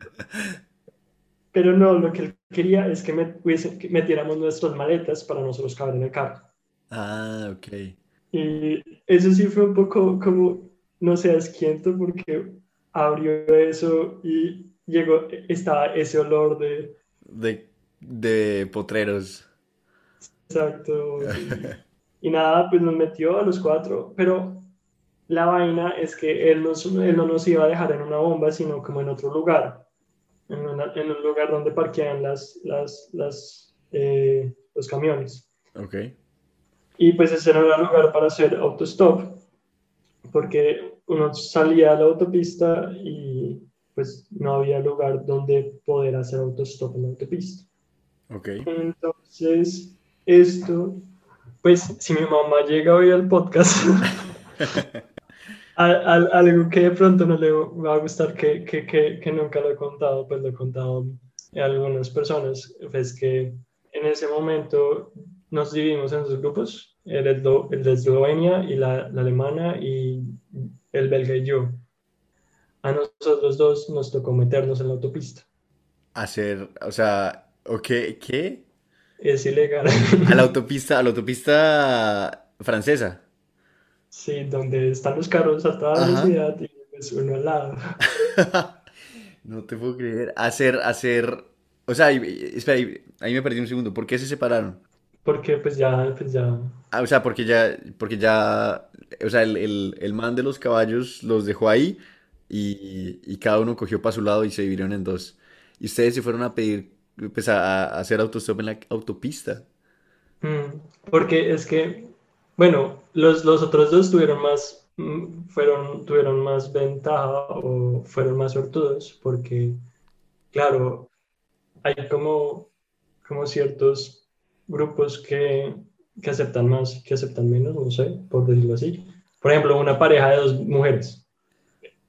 Pero no, lo que él quería es que, met- que metiéramos nuestras maletas para nosotros caber en el carro. Ah, ok. Y eso sí fue un poco como, no sé, asquiento porque abrió eso y llegó, estaba ese olor de, De, de potreros. Exacto. Y, nada, pues nos metió a los cuatro, pero la vaina es que él, nos- él no nos iba a dejar en una bomba, sino como en otro lugar, en, una- en un lugar donde parquean las, las, las, eh, los camiones. Ok. Y pues ese no era el lugar para hacer autostop, porque uno salía a la autopista y pues no había lugar donde poder hacer autostop en la autopista. Ok. Entonces, esto, pues si mi mamá llega hoy al podcast, al- al- algo que de pronto no le va a gustar, que, que, que, que nunca lo he contado, pues lo he contado a algunas personas, es que en ese momento nos dividimos en dos grupos, el, el de Eslovenia y la, la alemana y el belga y yo. A nosotros dos nos tocó meternos en la autopista. Hacer, o sea, ok, ¿qué? Es ilegal. A la autopista, a la autopista francesa. Sí, donde están los carros a toda Ajá. velocidad y pues uno al lado. No te puedo creer. Hacer, hacer, o sea, y- espera, y- ahí me perdí un segundo. ¿Por qué se separaron? Porque pues ya, pues ya, Ah, o sea, porque ya, porque ya, o sea, el, el, el man de los caballos los dejó ahí y, y cada uno cogió para su lado y se dividieron en dos. Y ustedes se fueron a pedir pues, a, hacer autostop en la autopista. Mm, porque es que, bueno, los, los otros dos tuvieron más, mm, fueron, tuvieron más ventaja o fueron más sortudos porque, claro, hay como, como ciertos grupos que, que aceptan más, que aceptan menos, no sé, por decirlo así. Por ejemplo, una pareja de dos mujeres,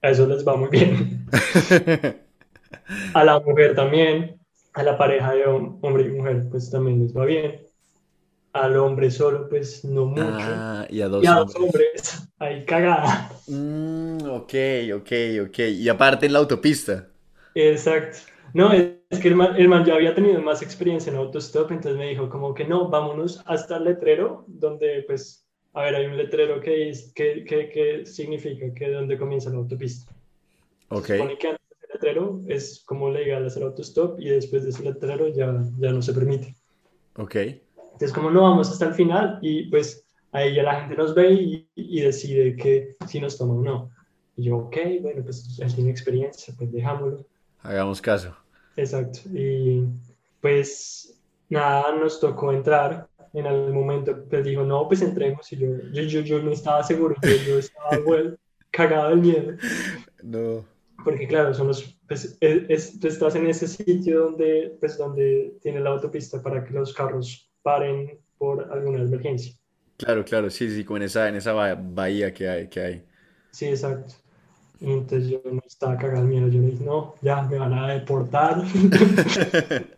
a eso les va muy bien. a la mujer también, a la pareja de hombre y mujer, pues también les va bien. Al hombre solo, pues no mucho. Ah, y a dos, hombres. ahí cagada. Mm, ok, ok, ok. Y aparte en la autopista. Exacto. No, es que el man, ya había tenido más experiencia en autostop, entonces me dijo como que no, vámonos hasta el letrero, donde pues, a ver, hay un letrero que, que, que, que significa que donde comienza la autopista. Ok. Se supone que letrero es como legal hacer autostop y después de ese letrero ya, ya no se permite. Ok. Entonces como no vamos hasta el final y pues ahí ya la gente nos ve y, y decide que si nos toma o no. Y yo, ok, bueno, pues él tiene experiencia, pues dejámoslo. Hagamos caso. Exacto. Y pues nada, nos tocó entrar. En algún momento pues dijo, no, pues entremos. Y yo, yo, yo, yo no estaba seguro, yo, yo estaba bueno, cagado del miedo. No. Porque claro, son los, pues, es, tú estás en ese sitio donde, pues, donde tiene la autopista para que los carros paren por alguna emergencia. Claro, claro, sí, sí, como en esa, en esa bahía que hay, que hay. Sí, exacto. Y entonces yo no estaba cagado miedo, yo le dije, no, ya me van a deportar.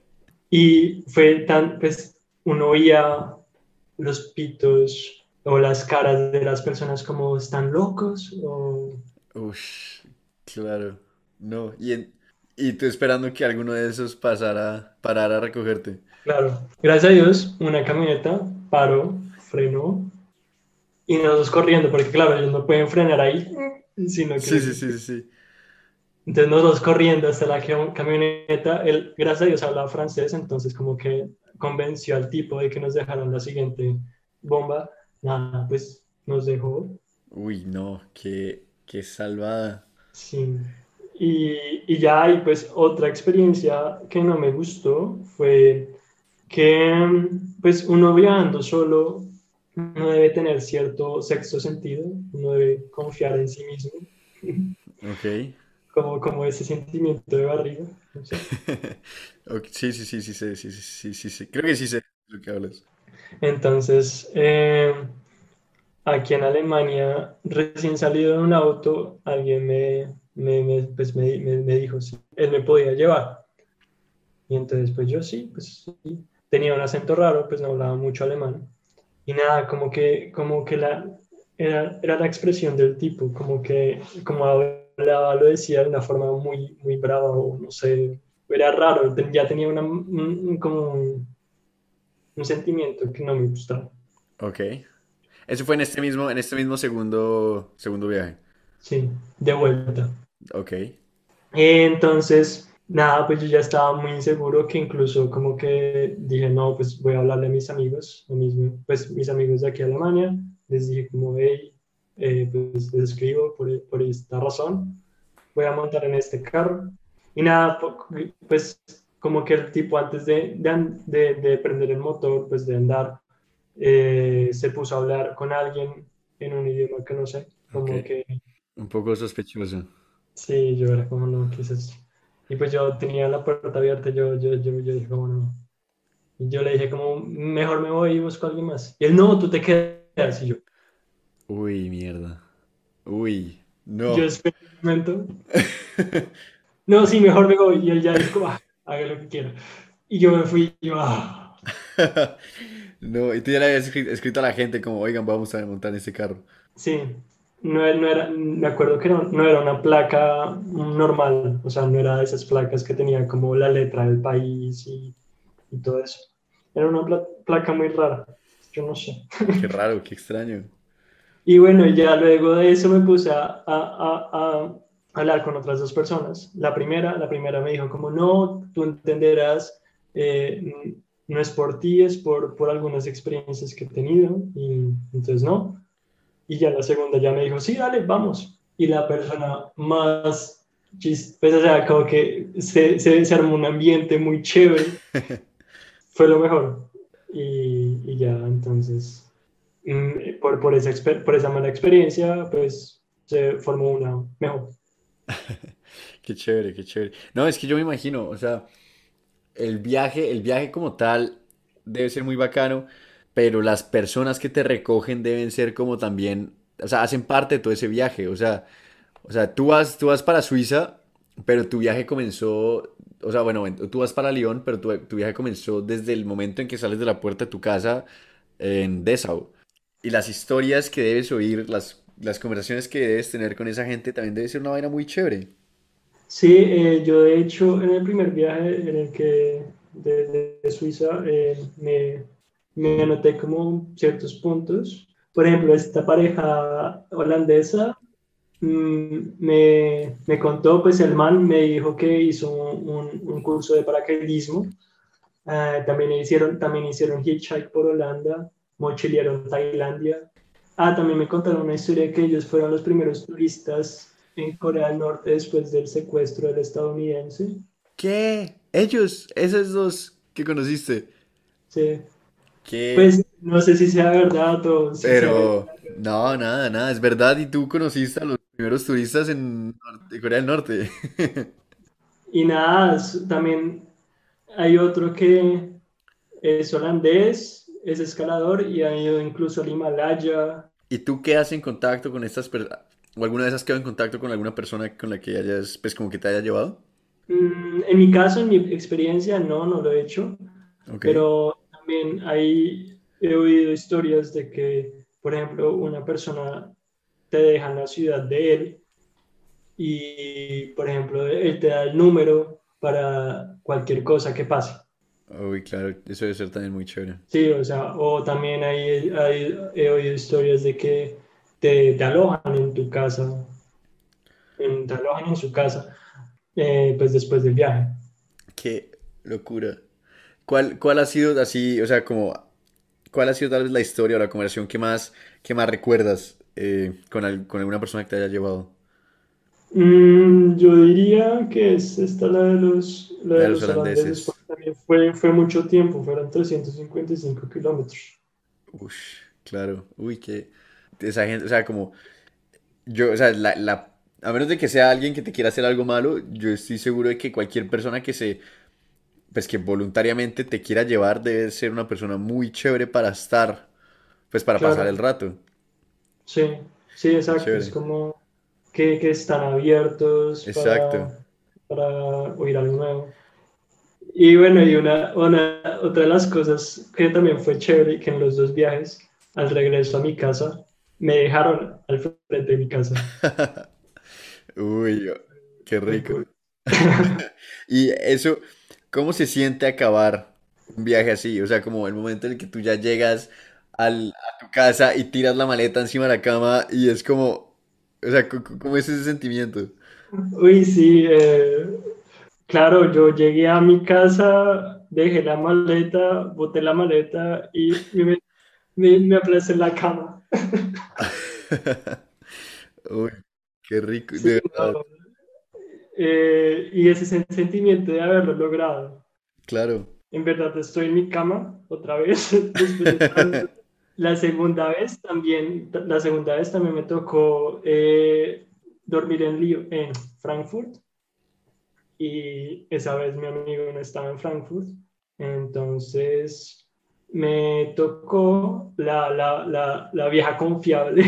y fue tan, pues uno oía los pitos o las caras de las personas como están locos o... Ush, claro, no, y, y tú esperando que alguno de esos pasara, parara a recogerte. Claro, gracias a Dios, una camioneta paró, frenó y nosotros corriendo, porque claro, ellos no pueden frenar ahí sí, sí, sí, sí. Entonces nosotros corriendo hasta la camioneta, él, gracias a Dios, hablaba francés, entonces como que convenció al tipo de que nos dejaran la siguiente bomba. Nada, pues nos dejó. Uy, no, qué, qué salvada. Sí. Y, y ya hay pues otra experiencia que no me gustó fue que pues uno viajando solo uno debe tener cierto sexto sentido, uno debe confiar en sí mismo. Ok. Como, como ese sentimiento de barriga. sí, sí, sí, sí, sí, sí, sí, sí, sí, creo que sí sé lo que hablas. Entonces, eh, aquí en Alemania, recién salido de un auto, alguien me, me, me, pues me, me, dijo si él me podía llevar. Y entonces, pues yo sí, pues sí. Tenía un acento raro, pues no hablaba mucho alemán y nada, como que, como que la, era, era, la expresión del tipo, como que como hablaba, lo decía de una forma muy, muy brava o no sé, era raro, ya tenía una, un, como un, sentimiento que no me gustaba. Ok. Eso fue en este mismo, en este mismo segundo, segundo viaje. Sí, de vuelta. Ok. Entonces, nada, pues yo ya estaba muy inseguro que incluso como que dije, no, pues voy a hablarle a mis amigos, a mis, pues mis amigos de aquí a Alemania, les dije como, hey, eh, pues les escribo por, por, esta razón, voy a montar en este carro. Y nada, pues como que el tipo antes de, de, de, prender el motor, pues de andar, eh, se puso a hablar con alguien en un idioma que no sé, como que... Un poco sospechoso. Sí, yo era como, no, ¿qué es eso? Y pues yo tenía la puerta abierta, yo, yo, yo, yo dije, como no. Y yo le dije, como, mejor me voy y busco a alguien más. Y él, no, tú te quedas. Y yo, uy, mierda. Uy, no. Yo esperé un momento. no, sí, mejor me voy. Y él ya dijo, ah, haga lo que quiera. Y yo me fui, y yo, ah. no, y tú ya le habías escrito a la gente como, oigan, vamos a montar ese carro. Sí, no, era, me acuerdo que no, no, era una placa normal, o sea, no era de esas placas que tenía como la letra del país y, y todo eso. Era una placa muy rara, yo no sé. Qué raro, qué extraño. Y bueno, ya luego de eso me puse a, a, a, hablar con otras dos personas. La primera, la primera me dijo como, no, tú entenderás, eh, no es por ti, es por, por algunas experiencias que he tenido, y entonces no. Y ya la segunda ya me dijo, sí, dale, vamos. Y la persona más pues o sea, como que se, se, armó un ambiente muy chévere. Fue lo mejor. Y, y ya, entonces, mm, por, por, esa, por esa mala experiencia, pues se formó una mejor. qué chévere, qué chévere. No, es que yo me imagino, o sea, el viaje, el viaje como tal debe ser muy bacano, pero las personas que te recogen deben ser como también, o sea, hacen parte de todo ese viaje, o sea, o sea, tú vas, tú vas para Suiza, pero tu viaje comenzó, o sea, bueno, tú vas para Lyon, pero tu, tu viaje comenzó desde el momento en que sales de la puerta de tu casa en Dessau. Y las historias que debes oír, las, las conversaciones que debes tener con esa gente también debe ser una vaina muy chévere. Sí, eh, yo de hecho en el primer viaje en el que de, Suiza eh, me, me anoté como ciertos puntos. Por ejemplo, esta pareja holandesa mm, me, me, contó, pues el man me dijo que hizo un, un curso de paracaidismo. Uh, también hicieron, también hicieron hitchhike por Holanda, mochilearon Tailandia. Ah, también me contaron una historia que ellos fueron los primeros turistas en Corea del Norte después del secuestro del estadounidense. ¿Qué? ¿Ellos? ¿Esos dos que conociste? Sí. ¿Qué? Pues no sé si sea verdad o... Pero, no, nada, nada, es verdad. Y tú conociste a los primeros turistas en Corea del Norte. y nada, también hay otro que es holandés, es escalador y ha ido incluso al Himalaya. ¿Y tú quedas en contacto con estas personas? ¿O alguna vez has quedado en contacto con alguna persona con la que hayas, pues como que te haya llevado? Mm, en mi caso, en mi experiencia, no, no lo he hecho. Pero también hay, he oído historias de que, por ejemplo, una persona te deja en la ciudad de él y, por ejemplo, él te da el número para cualquier cosa que pase. Uy, claro, eso debe ser también muy chévere. Sí, o sea, o también hay, hay, he oído historias de que te, alojan en tu casa, te alojan en su casa, eh, pues después del viaje. Qué locura. ¿Cuál, ¿Cuál ha sido así, o sea, como, cuál ha sido tal vez la historia o la conversación que más, que más recuerdas eh, con, con, alguna persona que te haya llevado? Mm, yo diría que es esta la de los, la de, los, holandeses. También fue, fue mucho tiempo, fueron 355 kilómetros. Uy, claro. Uy, qué esa gente, o sea, como yo, o sea, la, la, a menos de que sea alguien que te quiera hacer algo malo, yo estoy seguro de que cualquier persona que se, pues que voluntariamente te quiera llevar debe ser una persona muy chévere para estar, pues para pasar el rato. Sí, sí, exacto, es como que, que están abiertos exacto. Para, oír algo nuevo. Y bueno, y una, una, otra de las cosas que también fue chévere, que en los dos viajes, al regreso a mi casa, me dejaron al frente de mi casa. Uy, qué rico. y eso, ¿cómo se siente acabar un viaje así? O sea, como el momento en el que tú ya llegas al, a tu casa y tiras la maleta encima de la cama y es como, o sea, ¿cómo es ese sentimiento? Uy, sí, eh, claro, yo llegué a mi casa, dejé la maleta, boté la maleta y me, me, me aplacé en la cama. Uy, qué rico, eh, y ese sentimiento de haberlo logrado. Claro. En verdad estoy en mi cama otra vez. la segunda vez también, la segunda vez también me tocó eh, dormir en, Lío, en Frankfurt. Y esa vez mi amigo no estaba en Frankfurt. Entonces me tocó la, la, la, la vieja confiable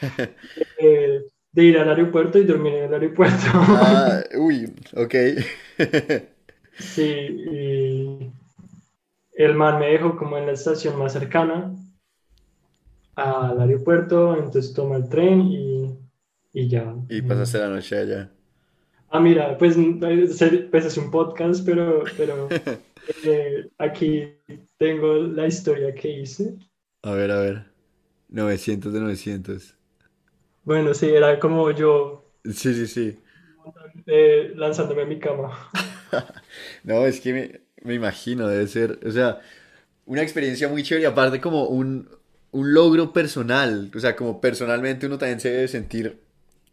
de, ir al aeropuerto y dormir en el aeropuerto. Ah, uy, ok. sí, y el man me dejó como en la estación más cercana al aeropuerto, entonces toma el tren y, y ya. Y pasaste la noche allá. Ah, mira, pues, pues es un podcast, pero, pero eh, aquí tengo la historia que hice. A ver, a ver. 900 de 900. Bueno, sí, era como yo. Sí, sí, sí. Eh, lanzándome a mi cama. no, es que me, me, imagino, debe ser, o sea, una experiencia muy chévere aparte como un, un logro personal. O sea, como personalmente uno también se debe sentir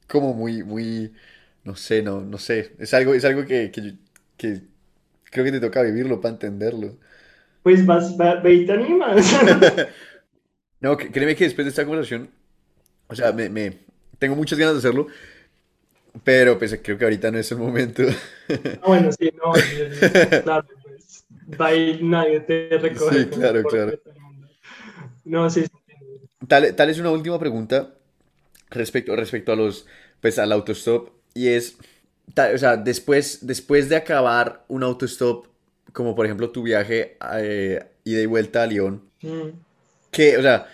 como muy, muy no sé, no, no sé. Es algo, es algo que, que, que creo que te toca vivirlo para entenderlo. Pues vas, va, ve y te animas. No, créeme que después de esta conversación, o sea, me, me- tengo muchas ganas de hacerlo, pero pues creo que ahorita no es el momento. Ah, bueno, sí, no, claro, pues va y nadie te recoge Sí, claro, claro. No, sí. Tal, tal es una última pregunta respecto, respecto a los, pues al autostop, y es, o sea, después, después de acabar un autostop, como por ejemplo tu viaje eh, ida y vuelta a Lyon, Mm. ¿qué, o sea,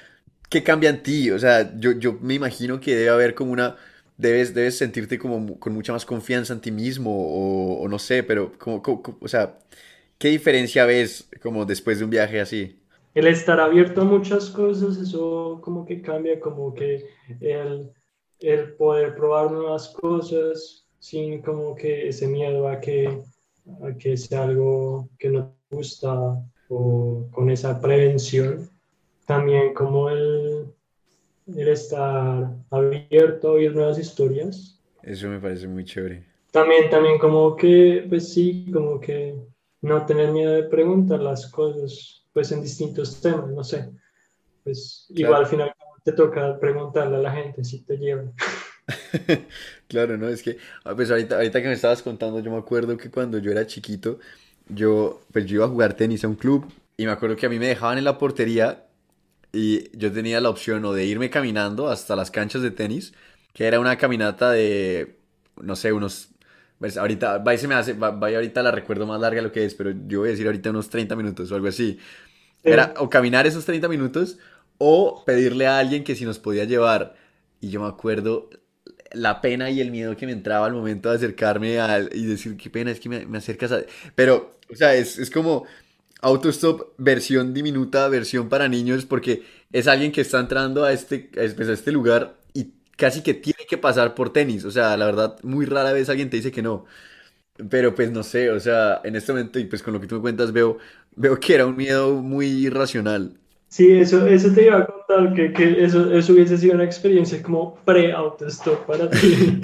qué cambia en ti? O sea, yo, yo me imagino que debe haber como una, debes, debes sentirte como con mucha más confianza en ti mismo, o, o no sé, pero como- como- o sea, ¿qué diferencia ves como después de un viaje así? El estar abierto a muchas cosas, eso como que cambia, como que el, el poder probar nuevas cosas sin como que ese miedo a que, a que sea algo que no te gusta o con esa prevención. También como el, el estar abierto a oír nuevas historias. Eso me parece muy chévere. También, también como que, pues sí, como que no tener miedo de preguntar las cosas, pues en distintos temas, no sé. Pues igual Claro. al final te toca preguntarle a la gente si te llevan. Claro, ¿no? Es que, ah, pues ahorita, ahorita que me estabas contando, yo me acuerdo que cuando yo era chiquito, yo, pues yo iba a jugar tenis a un club y me acuerdo que a mí me dejaban en la portería y yo tenía la opción o de irme caminando hasta las canchas de tenis, que era una caminata de, no sé, unos, pues ahorita, va y se me hace, va, va y ahorita la recuerdo más larga lo que es, pero yo voy a decir ahorita unos 30 minutos o algo así. Era o caminar esos 30 minutos o pedirle a alguien que si nos podía llevar. Y yo me acuerdo la pena y el miedo que me entraba al momento de acercarme y decir, qué pena, es que me, me acercas a... Pero, o sea, es, es como autostop versión diminuta, versión para niños, porque es alguien que está entrando a este, pues, a este lugar y casi que tiene que pasar por tenis. O sea, la verdad, muy rara vez alguien te dice que no. Pero pues no sé, o sea, en este momento y pues con lo que tú me cuentas veo, veo que era un miedo muy irracional. Sí, eso, eso te iba a contar, que, que eso, eso hubiese sido una experiencia como pre-autostop para ti.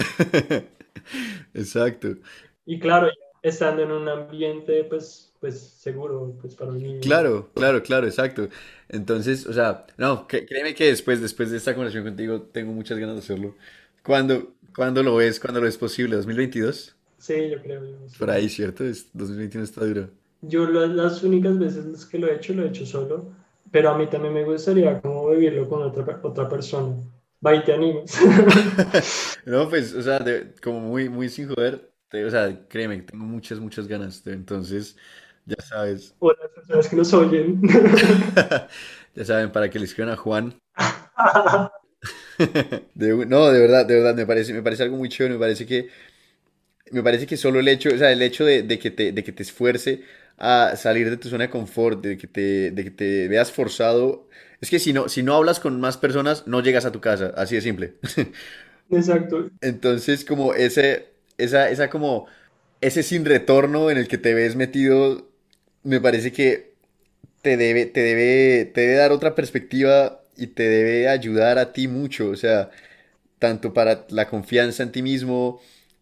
Exacto. Y claro, estando en un ambiente pues, pues seguro pues para un niño. Claro, claro, claro, exacto. Entonces, o sea, no, créeme que después, después de esta conversación contigo, tengo muchas ganas de hacerlo. ¿Cuándo, cuándo lo ves? ¿Cuándo lo es posible? ¿2022? Sí, yo creo, yo, Por sí. ahí, ¿cierto? Es, 2021 está duro. Yo lo- las únicas veces que lo he hecho, lo he hecho solo, pero a mí también me gustaría como vivirlo con otra, otra persona. Va y te animas. No, pues, o sea, de- como muy, muy sin joder, te- o sea, créeme, tengo muchas, muchas ganas. de- entonces, ya sabes, O las personas que nos oyen. ya saben, para que le escriban a Juan. De no, de verdad, de verdad, me parece, me parece algo muy chévere, me parece que, me parece que solo el hecho, o sea, el hecho de, de que te, de que te esfuerce a salir de tu zona de confort, de que te, de que te veas forzado, es que si no, si no hablas con más personas, no llegas a tu casa, así de simple. Exacto. Entonces, como ese, esa, esa como, ese sin retorno en el que te ves metido, me parece que te debe, te debe, te debe dar otra perspectiva y te debe ayudar a ti mucho, o sea, tanto para la confianza en ti mismo,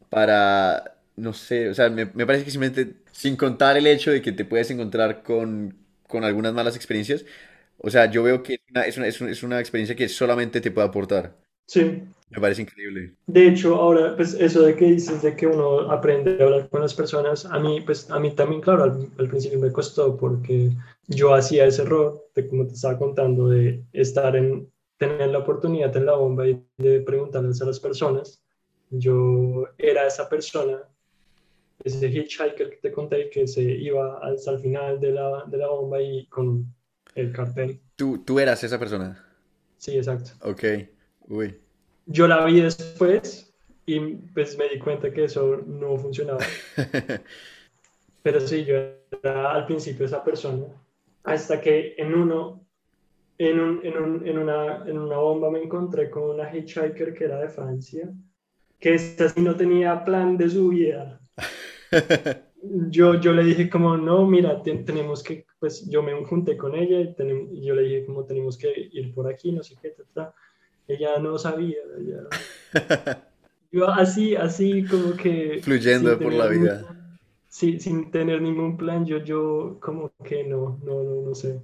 para, no sé, o sea, me, me parece que simplemente, sin contar el hecho de que te puedes encontrar con, con algunas malas experiencias, o sea, yo veo que es una, es una, es una es una experiencia que solamente te puede aportar. Sí. Me parece increíble. De hecho, ahora, pues eso de que dices de que uno aprende a hablar con las personas, a mí, pues a mí también, claro, al, al principio me costó porque yo hacía ese error de como te estaba contando, de estar en, tener la oportunidad en la bomba y de preguntarles a las personas. Yo era esa persona, ese hitchhiker que te conté, que se iba hasta el final de la, de la bomba y con el cartel. Tú, tú eras esa persona. Sí, exacto. Ok. Uy. Yo la vi después y pues me di cuenta que eso no funcionaba. Pero sí, yo era al principio esa persona, hasta que en uno, en, un, en, un, en, una, en una bomba me encontré con una hitchhiker que era de Francia, que esta sí no tenía plan de su vida. Yo, yo le dije como, no, mira, te- tenemos que, pues yo me junté con ella y, tenem- y yo le dije como tenemos que ir por aquí, no sé qué, ta, ta. Ella no sabía, ella Yo así, así como que... Fluyendo por la vida. sí, sin tener ningún plan, yo, yo como que no, no, no, no sé.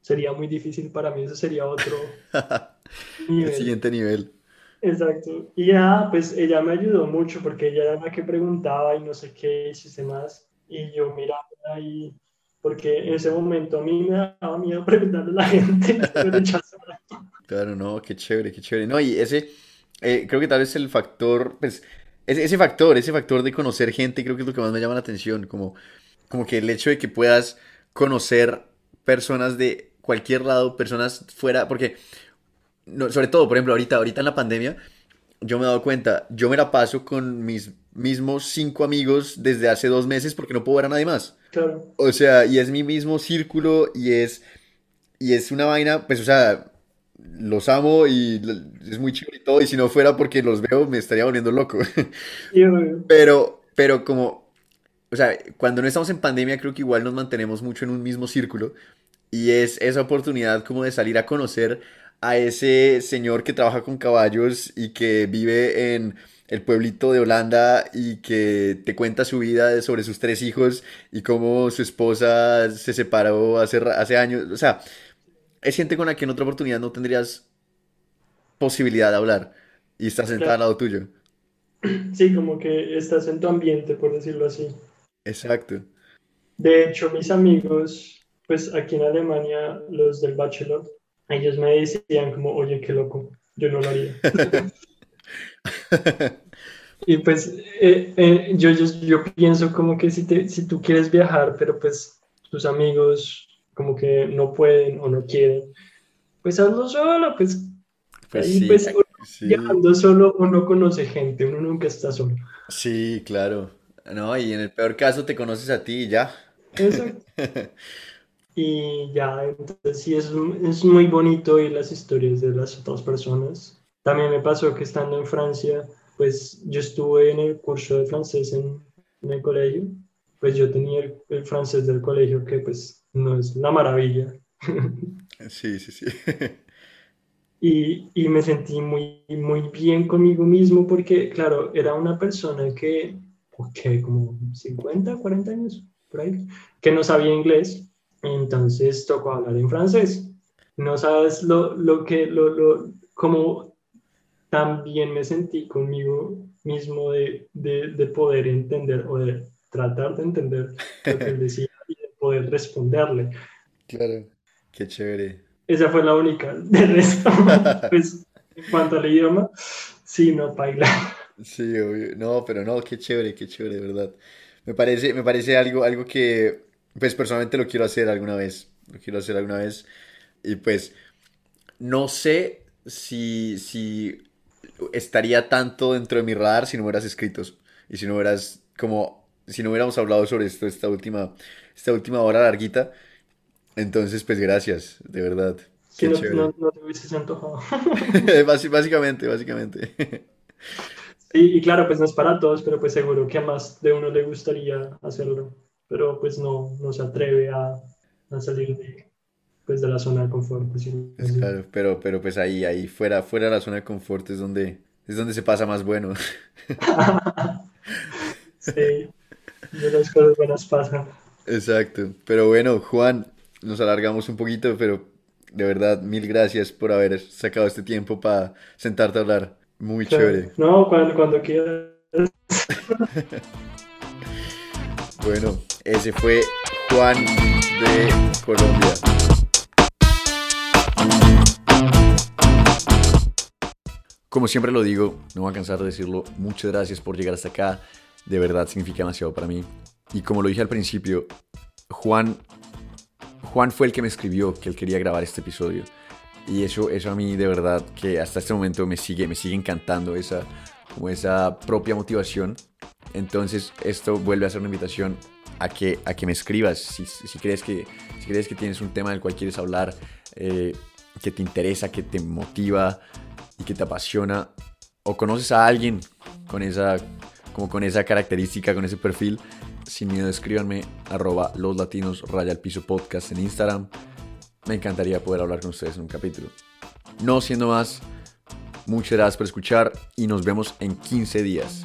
Sería muy difícil para mí, eso sería otro El siguiente nivel. Exacto. Y ya, pues ella me ayudó mucho porque ella era la que preguntaba y no sé qué, y más. Y yo miraba ahí, porque en ese momento a mí me daba miedo preguntarle a la gente. claro, no, qué chévere, qué chévere. No, y ese, eh, creo que tal vez el factor, pues, ese, ese, factor, ese factor de conocer gente, creo que es lo que más me llama la atención. Como, como que el hecho de que puedas conocer personas de cualquier lado, personas fuera, porque sobre todo, por ejemplo, ahorita, ahorita en la pandemia, yo me he dado cuenta, yo me la paso con mis mismos cinco amigos desde hace dos meses porque no puedo ver a nadie más. Claro. O sea, y es mi mismo círculo y es, y es una vaina, pues, o sea, los amo y es muy chido y todo, y si no fuera porque los veo me estaría volviendo loco. pero, pero como, o sea, cuando no estamos en pandemia creo que igual nos mantenemos mucho en un mismo círculo y es esa oportunidad como de salir a conocer a ese señor que trabaja con caballos y que vive en el pueblito de Holanda y que te cuenta su vida sobre sus tres hijos y cómo su esposa se separó hace, hace años. O sea, es gente con la que en otra oportunidad no tendrías posibilidad de hablar y está sentada al lado tuyo. Sí, como que estás en tu ambiente, por decirlo así. Exacto. De hecho, mis amigos, pues aquí en Alemania, los del Bachelor, ellos me decían como, oye, qué loco, yo no lo haría. y pues eh, eh, yo, yo, yo, pienso como que si, te, si tú quieres viajar, pero pues tus amigos como que no pueden o no quieren, pues hazlo solo, pues, pues, sí, pues viajando solo uno conoce gente, uno nunca está solo. Sí, claro. No, y en el peor caso te conoces a ti y ya. Exacto. y ya, entonces sí, es, es muy bonito y las historias de las otras personas. También me pasó que estando en Francia, pues yo estuve en el curso de francés en, en el colegio, pues yo tenía el, francés del colegio que pues no es la maravilla. Sí, sí, sí. Y, y, me sentí muy, muy bien conmigo mismo porque, claro, era una persona que, ok, como 50, 40 años, por ahí, que no sabía inglés entonces tocó hablar en francés. No sabes lo, lo que, lo, lo, como también me sentí conmigo mismo de, de, de, poder entender o de tratar de entender lo que él decía y de poder responderle. Claro, qué chévere. Esa fue la única. De resto, pues, en cuanto al idioma, sí, no, baila. Sí, obvio. No, pero no, qué chévere, qué chévere, de verdad. Me parece, me parece algo, algo que pues personalmente lo quiero hacer alguna vez. Lo quiero hacer alguna vez. Y pues no sé si, si estaría tanto dentro de mi radar si no hubieras escrito. Y si no hubieras como si no hubiéramos hablado sobre esto esta última esta última hora larguita. Entonces, pues gracias, de verdad. Que no, no, te hubieses antojado. básicamente, básicamente. Sí, y claro, pues no es para todos, pero pues seguro que a más de uno le gustaría hacerlo pero pues no, no se atreve a, a salir de, pues, de la zona de confort. Pues, claro, pero, pero pues ahí, ahí fuera, fuera de la zona de confort es donde, es donde se pasa más bueno. sí, de las cosas buenas pasan. Exacto, pero bueno, Juan, nos alargamos un poquito, pero de verdad, mil gracias por haber sacado este tiempo para sentarte a hablar. Muy chévere. No, cuando, cuando quieras. bueno, ese fue Juan de Colombia. Como siempre lo digo, no voy a cansar de decirlo, muchas gracias por llegar hasta acá. De verdad significa demasiado para mí. Y como lo dije al principio, Juan, Juan fue el que me escribió que él quería grabar este episodio. Y eso, eso a mí de verdad que hasta este momento me sigue, me sigue encantando esa, como esa propia motivación. Entonces esto vuelve a ser una invitación a que, a que me escribas si, si, crees que, si crees que tienes un tema del cual quieres hablar, eh, que te interesa, que te motiva y que te apasiona, o conoces a alguien con esa, como con esa característica, con ese perfil, sin miedo escríbanme arroba los latinos raya al piso podcast en Instagram. Me encantaría poder hablar con ustedes en un capítulo. No siendo más, Muchas gracias por escuchar y nos vemos en 15 días.